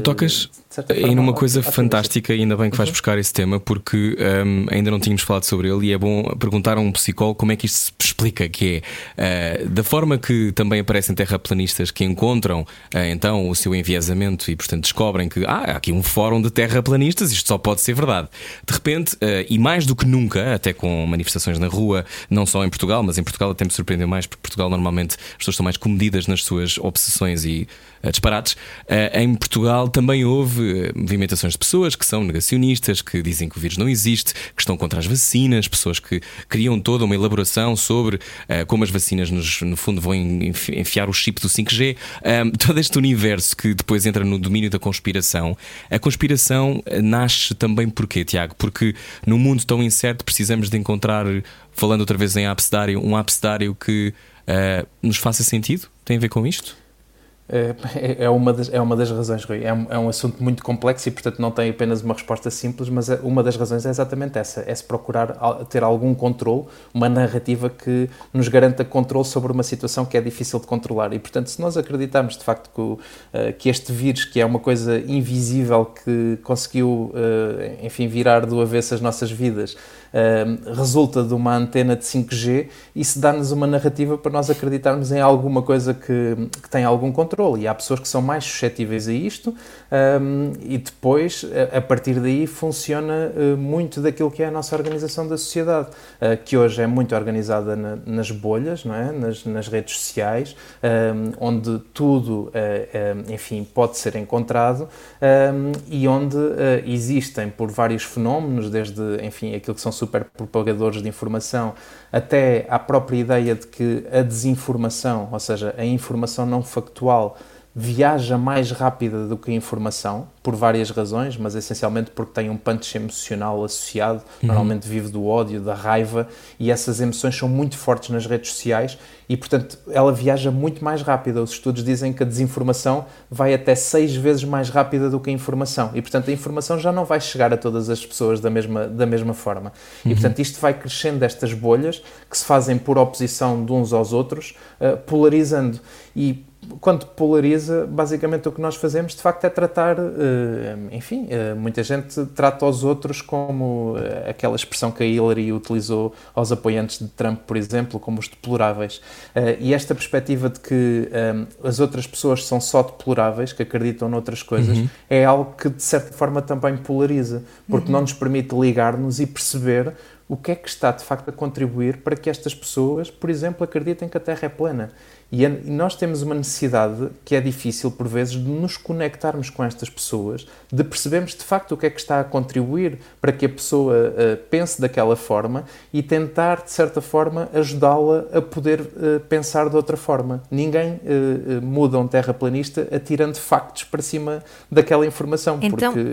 Tu tocas em uma coisa fantástica ainda bem que vais uhum. buscar esse tema tema porque um, ainda não tínhamos falado sobre ele e é bom perguntar a um psicólogo como é que isto se explica, que é uh, da forma que também aparecem terraplanistas que encontram uh, então o seu enviesamento e portanto descobrem que ah, há aqui um fórum de terraplanistas, isto só pode ser verdade. De repente, uh, e mais do que nunca, até com manifestações na rua, não só em Portugal, mas em Portugal até me surpreendeu mais, porque Portugal normalmente as pessoas estão mais comedidas nas suas obsessões e disparates. em Portugal também houve movimentações de pessoas que são negacionistas, que dizem que o vírus não existe, que estão contra as vacinas, pessoas que criam toda uma elaboração sobre uh, como as vacinas, nos, no fundo, vão enfiar o chip do 5G. Um, todo este universo que depois entra no domínio da conspiração. A conspiração eh, nasce também porquê, Tiago? Porque no mundo tão incerto precisamos de encontrar, falando outra vez em abcedário, um abcedário que uh, nos faça sentido? Tem a ver com isto? É, é, uma das, é uma das razões, Rui. É um, é um assunto muito complexo e, portanto, não tem apenas uma resposta simples, mas é, uma das razões é exatamente essa: é se procurar ter algum controle, uma narrativa que nos garanta controle sobre uma situação que é difícil de controlar. E, portanto, se nós acreditarmos de facto que, uh, que este vírus, que é uma coisa invisível que conseguiu, uh, enfim, virar do avesso as nossas vidas, uh, resulta de uma antena de 5G, isso dá-nos uma narrativa para nós acreditarmos em alguma coisa que, que tem algum controle. E há pessoas que são mais suscetíveis a isto, um, e depois, a, partir daí, funciona uh, muito daquilo que é a nossa organização da sociedade, uh, que hoje é muito organizada na, nas bolhas, não é? nas, nas redes sociais, um, onde tudo, uh, enfim, pode ser encontrado e onde existem, por vários fenómenos, desde, enfim, aquilo que são super propagadores de informação, até à própria ideia de que a desinformação, ou seja, a informação não factual, viaja mais rápida do que a informação, por várias razões, mas essencialmente porque tem um punch emocional associado, uhum. normalmente vive do ódio, da raiva, e essas emoções são muito fortes nas redes sociais e, portanto, ela viaja muito mais rápida. Os estudos dizem que a desinformação vai até seis vezes mais rápida do que a informação, e, portanto, a informação já não vai chegar a todas as pessoas da mesma, da mesma forma. Uhum. E, portanto, isto vai crescendo estas bolhas que se fazem por oposição de uns aos outros, uh, polarizando. E quando polariza, basicamente o que nós fazemos de facto é tratar, eh, enfim, eh, muita gente trata os outros como eh, aquela expressão que a Hillary utilizou aos apoiantes de Trump, por exemplo, como os deploráveis. E esta perspectiva de que as outras pessoas são só deploráveis, que acreditam noutras coisas, uhum. é algo que de certa forma também polariza, porque uhum. não nos permite ligar-nos e perceber o que é que está de facto a contribuir para que estas pessoas, por exemplo, acreditem que a Terra é plana. E, a, e nós temos uma necessidade que é difícil, por vezes, de nos conectarmos com estas pessoas, de percebermos de facto o que é que está a contribuir para que a pessoa uh, pense daquela forma e tentar, de certa forma, ajudá-la a poder uh, pensar de outra forma. Ninguém uh, muda um terraplanista atirando factos para cima daquela informação, Então- porque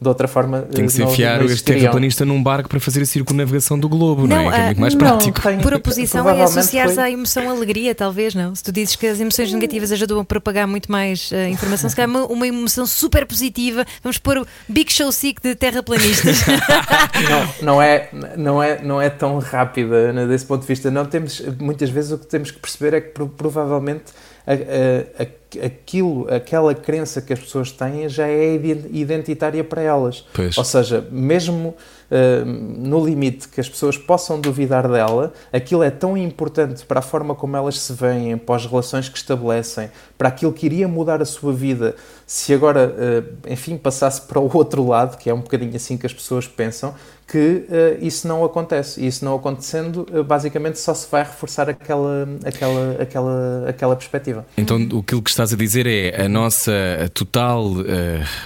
de outra forma. Tem que se enfiar este terraplanista num barco para fazer a circunnavegação do globo, não, Não, é? Que é muito mais Não, prático. tem- Por oposição é associar-se foi- à emoção alegria, talvez, não? Se tu dizes que as emoções negativas ajudam a propagar muito mais eh, informação, se calhar uma, uma emoção super positiva, vamos pôr o Big Show Sick de terraplanistas. não, não, é, não, é, não é tão rápida Ana, desse ponto de vista. Não temos, muitas vezes o que temos que perceber é que pro- provavelmente a- a- a- aquilo, aquela crença que as pessoas têm já é iden- identitária para elas. Pois. Ou seja, mesmo uh, no limite que as pessoas possam duvidar dela, aquilo é tão importante para a forma como elas se veem, para as relações que estabelecem, para aquilo que iria mudar a sua vida se agora, uh, enfim, passasse para o outro lado, que é um bocadinho assim que as pessoas pensam, que uh, isso não acontece. E isso não acontecendo, uh, basicamente só se vai reforçar aquela, aquela, aquela, aquela perspectiva. Então, aquilo que estás a dizer é a nossa total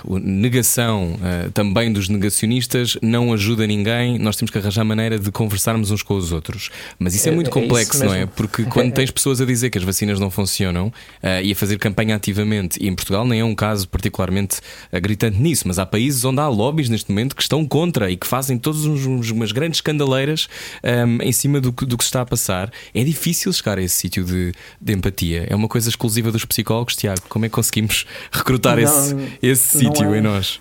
negação também dos negacionistas não ajuda ninguém. Nós temos que arranjar maneira de conversarmos uns com os outros. Mas isso é, É- muito é complexo, não é? Porque quando tens pessoas a dizer que as vacinas não funcionam eh, e a fazer campanha ativamente, e em Portugal nem é um caso particularmente eh, gritante nisso, mas há países onde há lobbies neste momento que estão contra e que fazem todas umas grandes escandaleiras ehm, em cima do que, do que se está a passar. É difícil chegar a esse sítio de, de empatia. É uma coisa exclusiva dos psicólogos, Tiago. Como é que conseguimos recrutar Não, esse, esse sítio é. em nós?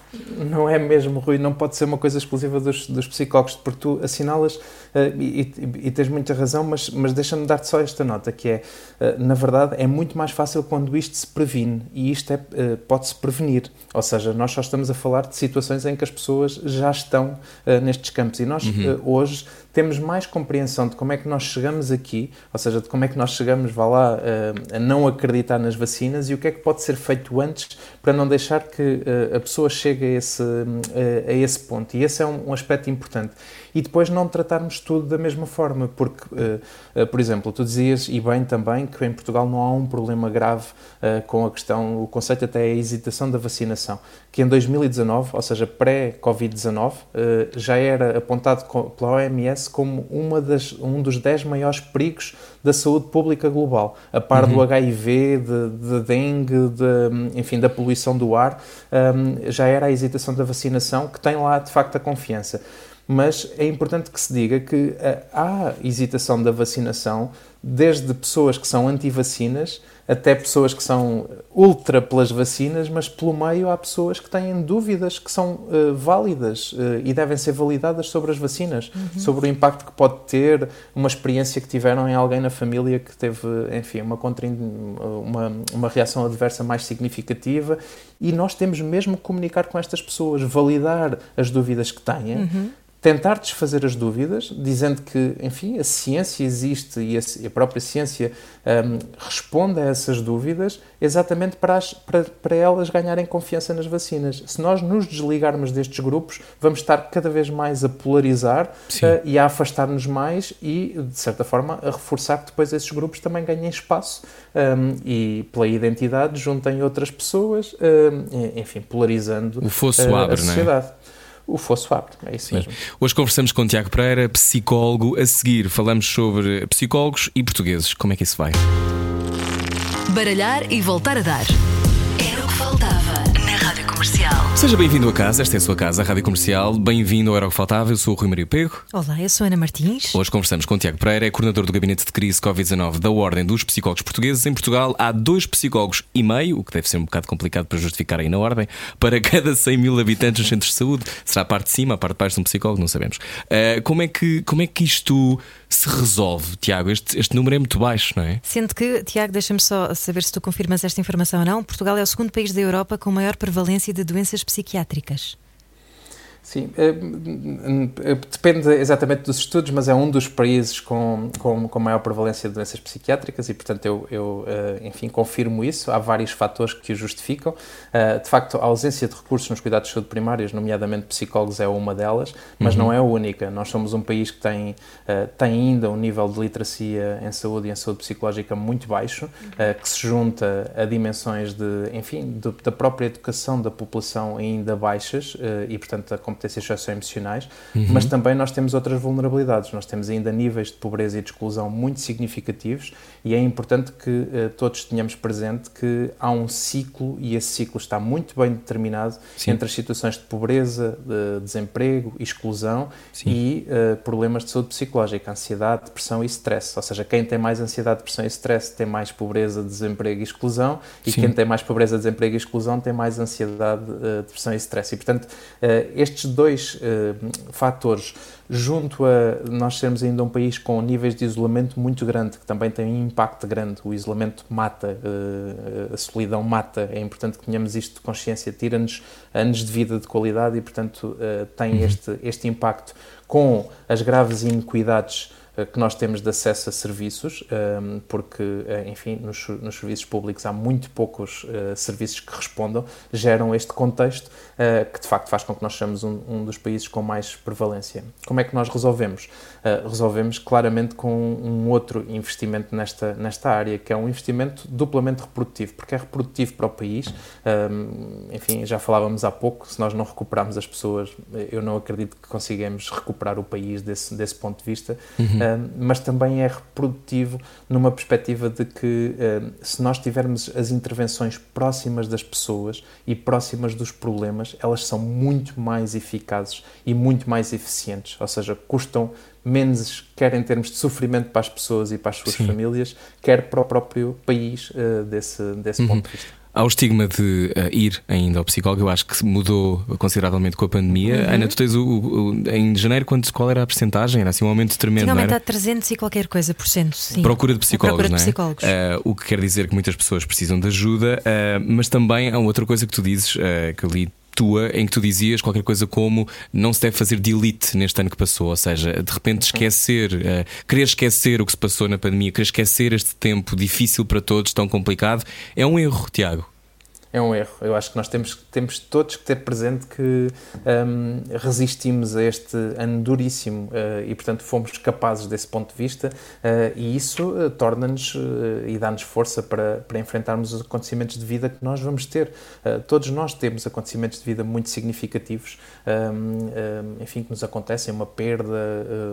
Não é mesmo, Rui, não pode ser uma coisa exclusiva dos, dos psicólogos, porque tu assinalas eh, e, e- e tens muita razão, mas, mas deixa-me dar-te só esta nota, que é, eh, na verdade, é muito mais fácil quando isto se previne, e isto é, eh, pode-se prevenir, ou seja, nós só estamos a falar de situações em que as pessoas já estão nestes campos, e nós eh, hoje temos mais compreensão de como é que nós chegamos aqui, ou seja, de como é que nós chegamos, vá lá, eh, a não acreditar nas vacinas e o que é que pode ser feito antes para não deixar que eh, a pessoa chegue a esse, eh, a esse ponto. E esse é um, um aspecto importante. E depois não tratarmos tudo da mesma forma, porque, eh, eh, por exemplo, tu dizias, e bem também, que em Portugal não há um problema grave eh, com a questão, o conceito até é a hesitação da vacinação, que em 2019, ou seja, pré-Covid-19, eh, já era apontado pela OMS como uma das, um dos 10 maiores perigos da saúde pública global, a par do HIV, de, de dengue, de, enfim, da poluição do ar, já era a hesitação da vacinação, que tem lá de facto a confiança. Mas é importante que se diga que eh, há hesitação da vacinação desde pessoas que são anti-vacinas até pessoas que são ultra pelas vacinas, mas pelo meio há pessoas que têm dúvidas que são eh, válidas eh, e devem ser validadas sobre as vacinas, sobre o impacto que pode ter, uma experiência que tiveram em alguém na família que teve, enfim, uma, contra, uma, uma reação adversa mais significativa. E nós temos mesmo que comunicar com estas pessoas, validar as dúvidas que têm tentar desfazer as dúvidas, dizendo que, enfim, a ciência existe e a, própria ciência hum, responde a essas dúvidas exatamente para, as- para, para elas ganharem confiança nas vacinas. Se nós nos desligarmos destes grupos, vamos estar cada vez mais a polarizar eh, e a afastar-nos mais e, de certa forma, a reforçar que depois esses grupos também ganhem espaço hum, e, pela identidade, juntem outras pessoas, hum, e- enfim, polarizando O fosso eh, abre, a não é? sociedade. O fosso abre, é isso mesmo. Hoje conversamos com Tiago Pereira, psicólogo. A seguir, falamos sobre psicólogos e portugueses. Como é que isso vai? Baralhar e voltar a dar. Era o que faltava na Rádio Comercial. Seja bem-vindo a casa, esta é a sua casa, a Rádio Comercial. Bem-vindo ao Era o que Faltava. Eu sou o Rui Maria Pego. Olá, eu sou Ana Martins. Hoje conversamos com Tiago Pereira, é coordenador do Gabinete de Crise Covid-19 da Ordem dos Psicólogos Portugueses. Em Portugal há dois psicólogos e meio, o que deve ser um bocado complicado para justificar aí na ordem, para cada 100 mil habitantes nos centros de saúde. Será a parte de cima, a parte de baixo de um psicólogo, não sabemos. Ah, como, é que, como é que isto se resolve, Tiago? Este, este número é muito baixo, não é? Sendo que, Tiago, deixa-me só saber se tu confirmas esta informação ou não. Portugal é o segundo país da Europa com maior prevalência de doenças psiquiátricas. Sim, eh, eh, depende exatamente dos estudos, mas é um dos países com, com, com maior prevalência de doenças psiquiátricas e, portanto, eu, eu eh, enfim, confirmo isso. Há vários fatores que o justificam. De facto, a ausência de recursos nos cuidados de saúde primários, nomeadamente psicólogos, é uma delas, mas uhum. não é a única. Nós somos um país que tem, tem ainda um nível de literacia em saúde e em saúde psicológica muito baixo, que se junta a dimensões de, enfim, de, da própria educação da população ainda baixas e, portanto, a competências socioemocionais, uhum. mas também nós temos outras vulnerabilidades. Nós temos ainda níveis de pobreza e de exclusão muito significativos e é importante que uh, todos tenhamos presente que há um ciclo e esse ciclo está muito bem determinado Sim. entre as situações de pobreza, de desemprego, exclusão Sim. e uh, problemas de saúde psicológica, ansiedade, depressão e stress. Ou seja, quem tem mais ansiedade, depressão e stress tem mais pobreza, desemprego e exclusão e Sim. quem tem mais pobreza, desemprego e exclusão tem mais ansiedade, uh, depressão e stress. E, portanto, estes dois uh, fatores, junto a nós sermos ainda um país com níveis de isolamento muito grande, que também tem um impacto grande, o isolamento mata, uh, a solidão mata, é importante que tenhamos isto de consciência, tira-nos anos de vida de qualidade e, portanto, uh, tem uhum. este, este impacto com as graves iniquidades que nós temos de acesso a serviços, ehm, porque, eh, enfim, nos, nos serviços públicos há muito poucos uh, serviços que respondam, geram este contexto que de facto faz com que nós sejamos um, um, dos países com mais prevalência. Como é que nós resolvemos? Resolvemos claramente com um outro investimento nesta, nesta área, que é um investimento duplamente reprodutivo, porque é reprodutivo para o país. Ehm, enfim, já falávamos há pouco, se nós não recuperarmos as pessoas, eu não acredito que consigamos recuperar o país desse, desse ponto de vista. Uhum mas também é reprodutivo numa perspectiva de que se nós tivermos as intervenções próximas das pessoas e próximas dos problemas, elas são muito mais eficazes e muito mais eficientes, ou seja, custam menos, quer em termos de sofrimento para as pessoas e para as suas Sim. famílias, quer para o próprio país uh, desse, desse uhum. ponto de vista. Há o estigma de uh, ir ainda ao psicólogo, eu acho que mudou consideravelmente com a pandemia. Uhum. Ana, tu tens o, o, o, em janeiro, quando, qual era a percentagem? Era assim um aumento tremendo. Tinha aumentado 300 e qualquer coisa por cento. Sim. Procura de psicólogos. Procura de psicólogos. Uh, o que quer dizer que muitas pessoas precisam de ajuda, uh, mas também há outra coisa que tu dizes, que eu li tua em que tu dizias qualquer coisa como não se deve fazer delete neste ano que passou, ou seja, de repente esquecer, uh, querer esquecer o que se passou na pandemia, querer esquecer este tempo difícil para todos, tão complicado, é um erro, Tiago é um erro. Eu acho que nós temos, temos todos que ter presente que um, resistimos a este ano duríssimo uh, e, portanto, fomos capazes desse ponto de vista uh, e isso uh, torna-nos e dá-nos força para, para enfrentarmos os acontecimentos de vida que nós vamos ter. todos nós temos acontecimentos de vida muito significativos, um, um, enfim, que nos acontecem, uma perda,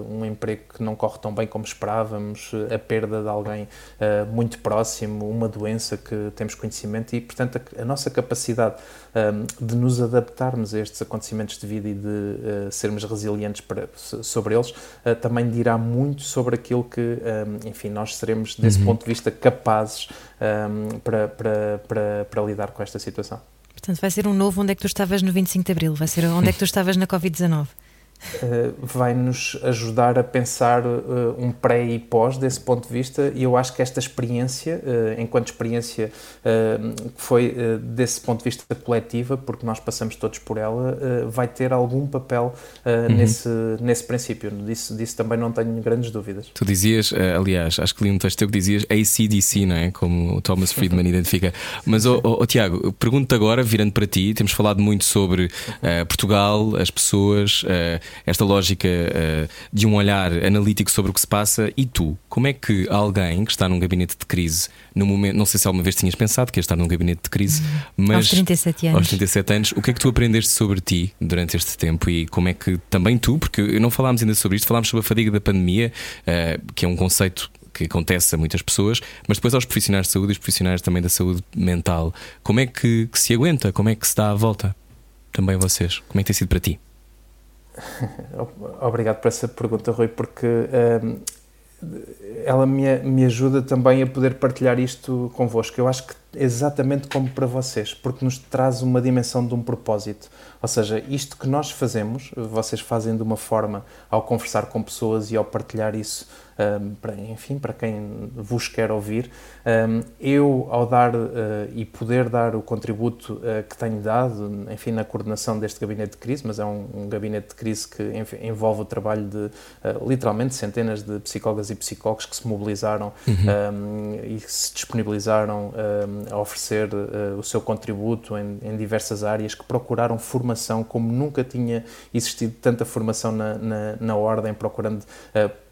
um emprego que não corre tão bem como esperávamos, a perda de alguém muito próximo, uma doença que temos conhecimento e, portanto, a, a nossa capacidade um, de nos adaptarmos a estes acontecimentos de vida e de uh, sermos resilientes para, sobre eles, uh, também dirá muito sobre aquilo que, um, enfim, nós seremos, desse uhum. ponto de vista, capazes um, para, para, para, para lidar com esta situação. Portanto, vai ser um novo onde é que tu estavas no 25 de Abril, vai ser onde é que tu estavas na Covid-19. Uh, vai nos ajudar a pensar uh, um pré e pós desse ponto de vista e eu acho que esta experiência, uh, enquanto experiência que foi desse ponto de vista coletiva, porque nós passamos todos por ela, vai ter algum papel uhum. nesse, nesse princípio. Disso, disso também não tenho grandes dúvidas. Tu dizias, aliás, acho que li um texto teu que dizias ACDC, não é? Como o Thomas Friedman identifica. Mas, oh, oh, oh Tiago, pergunto-te agora, virando para ti, temos falado muito sobre Portugal, as pessoas esta lógica uh, de um olhar analítico sobre o que se passa. E tu, como é que alguém que está num gabinete de crise, no momento, não sei se alguma vez tinhas pensado que ia estar num gabinete de crise, uhum. mas aos 37 anos. aos 37 anos, o que é que tu aprendeste sobre ti durante este tempo e como é que também tu, porque não falámos ainda sobre isto, falámos sobre a fadiga da pandemia, uh, que é um conceito que acontece a muitas pessoas, mas depois aos profissionais de saúde e os profissionais também da saúde mental. Como é que, que se aguenta? Como é que se dá a volta? Também vocês. Como é que tem sido para ti? Obrigado por essa pergunta, Rui, porque um, ela me, me ajuda também a poder partilhar isto convosco. Eu acho que exatamente como para vocês, porque nos traz uma dimensão de um propósito. Ou seja, isto que nós fazemos, vocês fazem de uma forma ao conversar com pessoas e ao partilhar isso um, para, enfim, para quem vos quer ouvir. Um, eu, ao dar uh, e poder dar o contributo uh, que tenho dado, enfim, na coordenação deste gabinete de crise, mas é um, um gabinete de crise que enfim, envolve o trabalho de, uh, literalmente, centenas de psicólogas e psicólogos que se mobilizaram uhum. e que se disponibilizaram a oferecer o seu contributo em, em, diversas áreas, que procuraram formação como nunca tinha existido tanta formação na, na, na ordem, procurando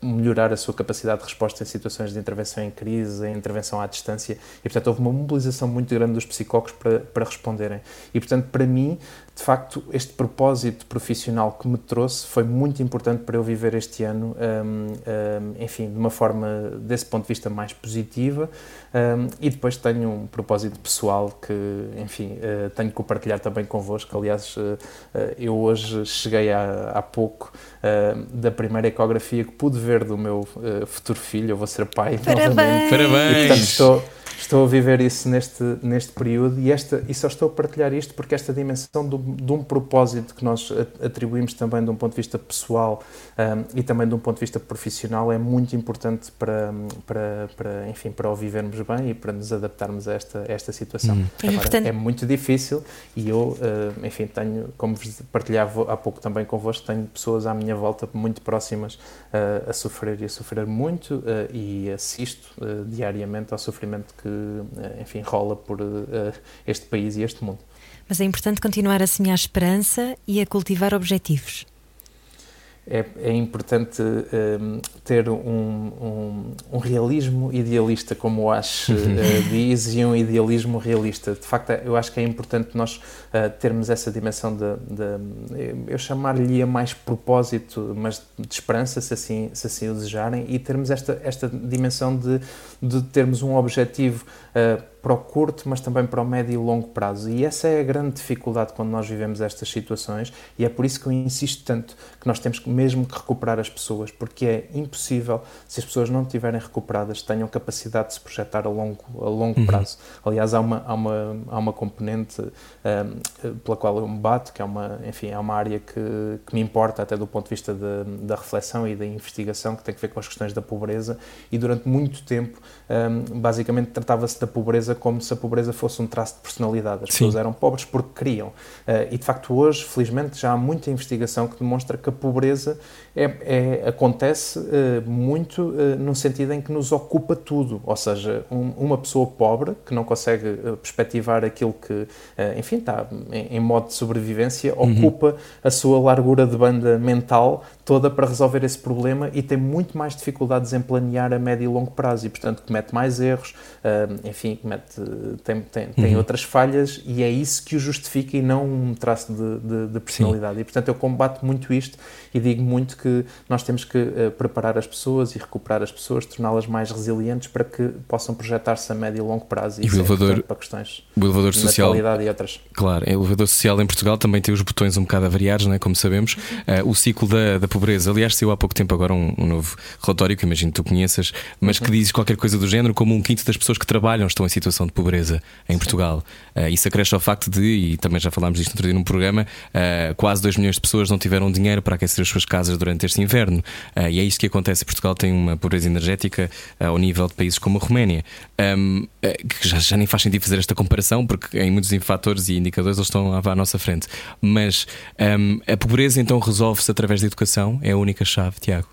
melhorar a sua capacidade de resposta em situações de intervenção em crise, em intervenção à distância, e portanto houve uma mobilização muito grande dos psicólogos para, para responderem. E portanto, para mim, de facto, este propósito profissional que me trouxe foi muito importante para eu viver este ano, um, um, enfim, de uma forma, desse ponto de vista, mais positiva. Um, e depois tenho um propósito pessoal que, enfim, uh, tenho que compartilhar também convosco. Aliás, uh, uh, eu hoje cheguei há, há pouco da primeira ecografia que pude ver do meu futuro filho. Eu vou ser pai. Parabéns! Novamente. Parabéns! E, portanto, estou estou a viver isso neste, neste período e, esta, e só estou a partilhar isto porque esta dimensão do, de um propósito que nós atribuímos também de um ponto de vista pessoal um, e também de um ponto de vista profissional é muito importante para, para, para, enfim, para o vivermos bem e para nos adaptarmos a esta, a esta situação. Hum. Agora, é, Portanto... é muito difícil e eu, uh, enfim, tenho, como vos partilhava há pouco também convosco, tenho pessoas à minha volta muito próximas uh, a sofrer e a sofrer muito uh, e assisto diariamente ao sofrimento que eh, enfim, rola por eh, este país e este mundo. Mas é importante continuar a semear esperança e a cultivar objetivos é, é importante um, ter um, um, um, realismo idealista, como o Ash uh, diz, e um idealismo realista. De facto, eu acho que é importante nós uh, termos essa dimensão de, de eu chamar-lhe a mais propósito, mas de esperança, se assim, se assim o desejarem, e termos esta, esta dimensão de, de termos um objetivo uh, para o curto, mas também para o médio e longo prazo. E essa é a grande dificuldade quando nós vivemos estas situações, e é por isso que eu insisto tanto que nós temos mesmo que recuperar as pessoas, porque é impossível, se as pessoas não estiverem recuperadas, tenham capacidade de se projetar a longo, a longo uhum. prazo. Aliás, há uma, há uma, há uma componente um, pela qual eu me bato, que é uma, enfim, é uma área que, que me importa até do ponto de vista de, da reflexão e da investigação, que tem a ver com as questões da pobreza, e durante muito tempo, um, basicamente, tratava-se da pobreza pobreza como se a pobreza fosse um traço de personalidade. As Sim. pessoas eram pobres porque queriam. Uh, e de facto, hoje, felizmente, já há muita investigação que demonstra que a pobreza é, é acontece uh, muito uh, no sentido em que nos ocupa tudo. Ou seja, um, uma pessoa pobre que não consegue perspectivar aquilo que, enfim, está em, em, modo de sobrevivência, uhum. ocupa a sua largura de banda mental toda para resolver esse problema e tem muito mais dificuldades em planear a médio e longo prazo e, portanto, comete mais erros, enfim, comete tem, tem, tem uhum. outras falhas e é isso que o justifica e não um traço de, de, de personalidade. Sim. E portanto eu combato muito isto e digo muito que nós temos que uh, preparar as pessoas e recuperar as pessoas, torná-las mais resilientes para que possam projetar-se a médio e longo prazo e, e o é elevador, é para questões o elevador social e outras. Claro, o elevador social em Portugal também tem os botões um bocado avariados, né, como sabemos. Uh, o ciclo da, da pobreza, aliás, saiu há pouco tempo agora um, um novo relatório que imagino que tu conheças, mas uhum. que diz qualquer coisa do género, como um quinto das pessoas que trabalham estão em situação de pobreza em. Portugal. Uh, isso acresce ao facto de, e também já falámos disto outro dia num programa, uh, quase 2 milhões de pessoas não tiveram dinheiro para aquecer as suas casas durante este inverno. Uh, e é isto que acontece. Portugal tem uma pobreza energética ao nível de países como a Roménia, um, que já, já, nem faz sentido fazer esta comparação, porque em muitos fatores e indicadores eles estão à, à nossa frente. Mas um, a pobreza então resolve-se através da educação? É a única chave, Tiago?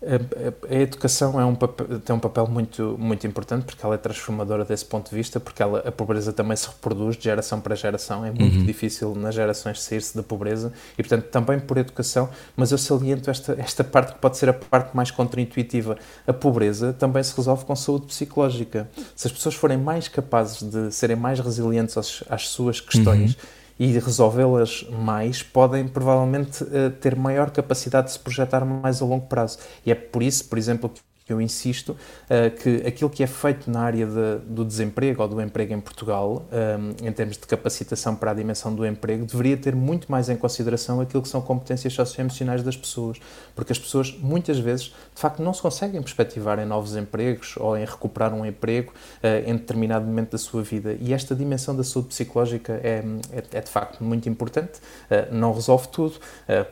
A, a, a educação é um papel, tem um papel muito, muito importante porque ela é transformadora desse ponto de vista, porque ela, a pobreza também se reproduz de geração para geração. É muito uhum. difícil nas gerações sair-se da pobreza e, portanto, também por educação. Mas eu saliento esta, esta parte que pode ser a parte mais contraintuitiva. A pobreza também se resolve com saúde psicológica. Se as pessoas forem mais capazes de serem mais resilientes às, às suas questões. Uhum e resolvê-las mais, podem provavelmente uh, ter maior capacidade de se projetar mais a longo prazo. E é por isso, por exemplo, eu insisto uh, que aquilo que é feito na área de, do desemprego ou do emprego em Portugal, um, em termos de capacitação para a dimensão do emprego, deveria ter muito mais em consideração aquilo que são competências socioemocionais das pessoas, porque as pessoas muitas vezes, de facto, não se conseguem perspectivar em novos empregos ou em recuperar um emprego uh, em determinado momento da sua vida. E esta dimensão da saúde psicológica é, é, é de facto muito importante. Uh, não resolve tudo,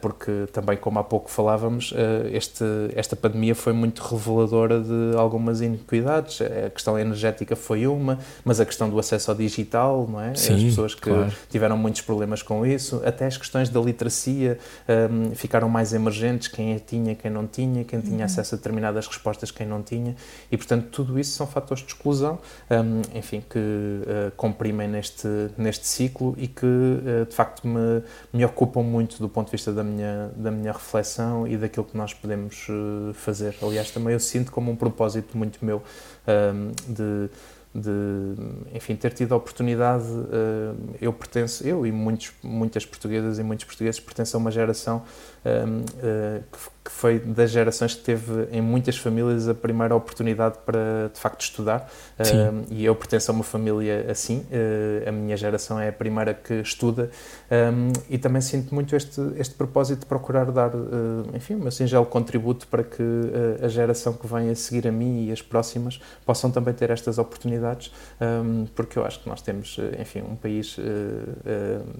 porque também, como há pouco falávamos, este, esta pandemia foi muito reveladora de algumas iniquidades. A questão energética foi uma, mas a questão do acesso ao digital, não é? Sim, as pessoas que claro. tiveram muitos problemas com isso, até as questões da literacia um, ficaram mais emergentes, quem a tinha, quem não tinha, quem tinha acesso a determinadas respostas, quem não tinha, e portanto tudo isso são fatores de exclusão, um, enfim, que uh, comprimem neste, neste ciclo e que uh, de facto me, me ocupam muito do ponto de vista da minha, da minha reflexão e daquilo que nós podemos uh, fazer. Aliás, também eu sinto como um propósito muito meu um, de de, enfim, ter tido a oportunidade, eu pertenço, eu e muitos, muitas portuguesas e muitos portugueses pertencem a uma geração que que foi das gerações que teve em muitas famílias a primeira oportunidade para de facto estudar. Uh, e eu pertenço a uma família assim a minha geração é a primeira que estuda. Um, e também sinto muito este este propósito de procurar dar enfim um singelo contributo para que a geração que vem a seguir a mim e as próximas possam também ter estas oportunidades um, porque eu acho que nós temos enfim um país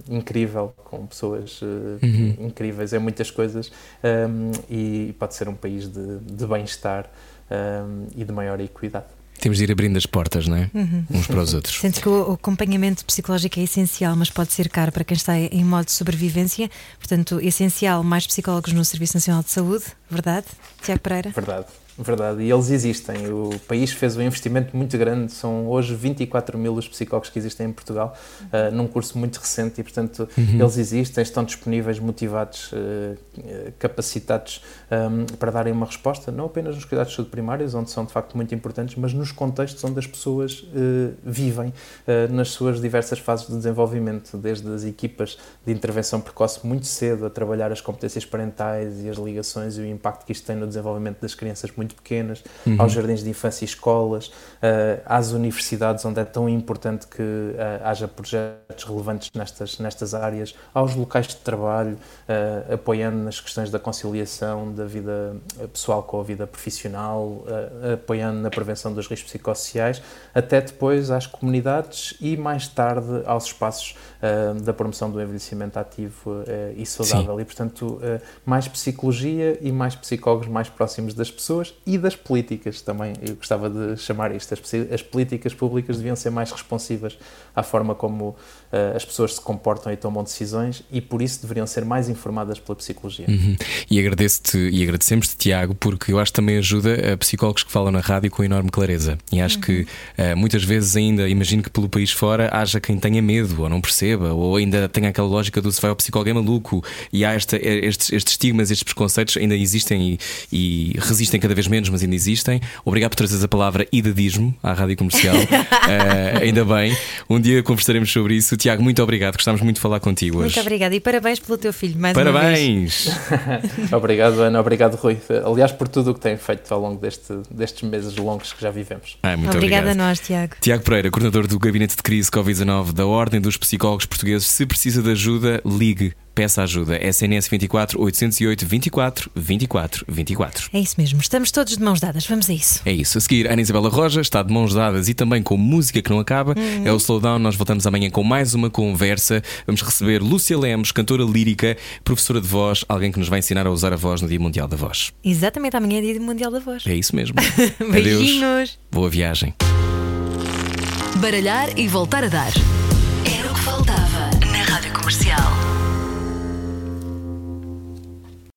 incrível com pessoas uhum. incríveis em muitas coisas um, e pode ser um país de, de bem-estar um, e de maior equidade. Temos de ir abrindo as portas, não é? Uhum. Uns para os outros. Sentes que o acompanhamento psicológico é essencial, mas pode ser caro para quem está em modo de sobrevivência. Portanto, essencial mais psicólogos no Serviço Nacional de Saúde, verdade? Tiago Pereira? Verdade. Verdade, e eles existem. O país fez um investimento muito grande, são hoje 24 mil os psicólogos que existem em Portugal, uh, num curso muito recente, e portanto uhum. eles existem, estão disponíveis, motivados, uh, capacitados um, para darem uma resposta, não apenas nos cuidados de saúde primários, onde são de facto muito importantes, mas nos contextos onde as pessoas uh, vivem, nas suas diversas fases de desenvolvimento, desde as equipas de intervenção precoce muito cedo, a trabalhar as competências parentais e as ligações e o impacto que isto tem no desenvolvimento das crianças muito pequenas, uhum. aos jardins de infância e escolas, uh, às universidades, onde é tão importante que uh, haja projetos relevantes nestas, nestas áreas, aos locais de trabalho, uh, apoiando nas questões da conciliação da vida pessoal com a vida profissional, apoiando na prevenção dos riscos psicossociais, até depois às comunidades e mais tarde aos espaços da promoção do envelhecimento ativo e saudável. Sim. E, portanto, mais psicologia e mais psicólogos mais próximos das pessoas e das políticas também. Eu gostava de chamar isto. As, as políticas públicas deviam ser mais responsivas à forma como as pessoas se comportam e tomam decisões e por isso deveriam ser mais informadas pela psicologia. Uhum. E agradeço-te e agradecemos-te, Tiago, porque eu acho que também ajuda a psicólogos que falam na rádio com enorme clareza. E acho uhum. que uh, muitas vezes ainda, imagino que pelo país fora haja quem tenha medo ou não perceba, ou ainda tenha aquela lógica do se vai ao psicólogo é maluco e há esta, estes, estes estigmas, estes preconceitos ainda existem e, e resistem cada vez menos, mas ainda existem. Obrigado por trazeres a palavra idadismo à rádio comercial. uh, ainda bem. Um dia conversaremos sobre isso. Tiago, muito obrigado. Gostámos muito de falar contigo hoje. Muito obrigado e parabéns pelo teu filho. Mais parabéns. obrigado, Ana. Obrigado, Rui. Aliás, por tudo o que tem feito ao longo deste, destes meses longos que já vivemos. Ah, muito Obrigada obrigado. a nós, Tiago. Tiago Pereira, coordenador do Gabinete de Crise Covid-19 da Ordem dos Psicólogos Portugueses. Se precisa de ajuda, ligue peça ajuda. SNS 24 808 24 24 24. É isso mesmo, estamos todos de mãos dadas, vamos a isso. É isso. A seguir, Ana Isabela Roja está de mãos dadas e também com música que não acaba. Uhum. É o Slowdown. Nós voltamos amanhã com mais uma conversa. Vamos receber Lúcia Lemos, cantora lírica, professora de voz, alguém que nos vai ensinar a usar a voz no Dia Mundial da Voz. Exatamente, amanhã é Dia Mundial da Voz. É isso mesmo. Beijinhos. Adeus. Boa viagem. Baralhar e voltar a dar.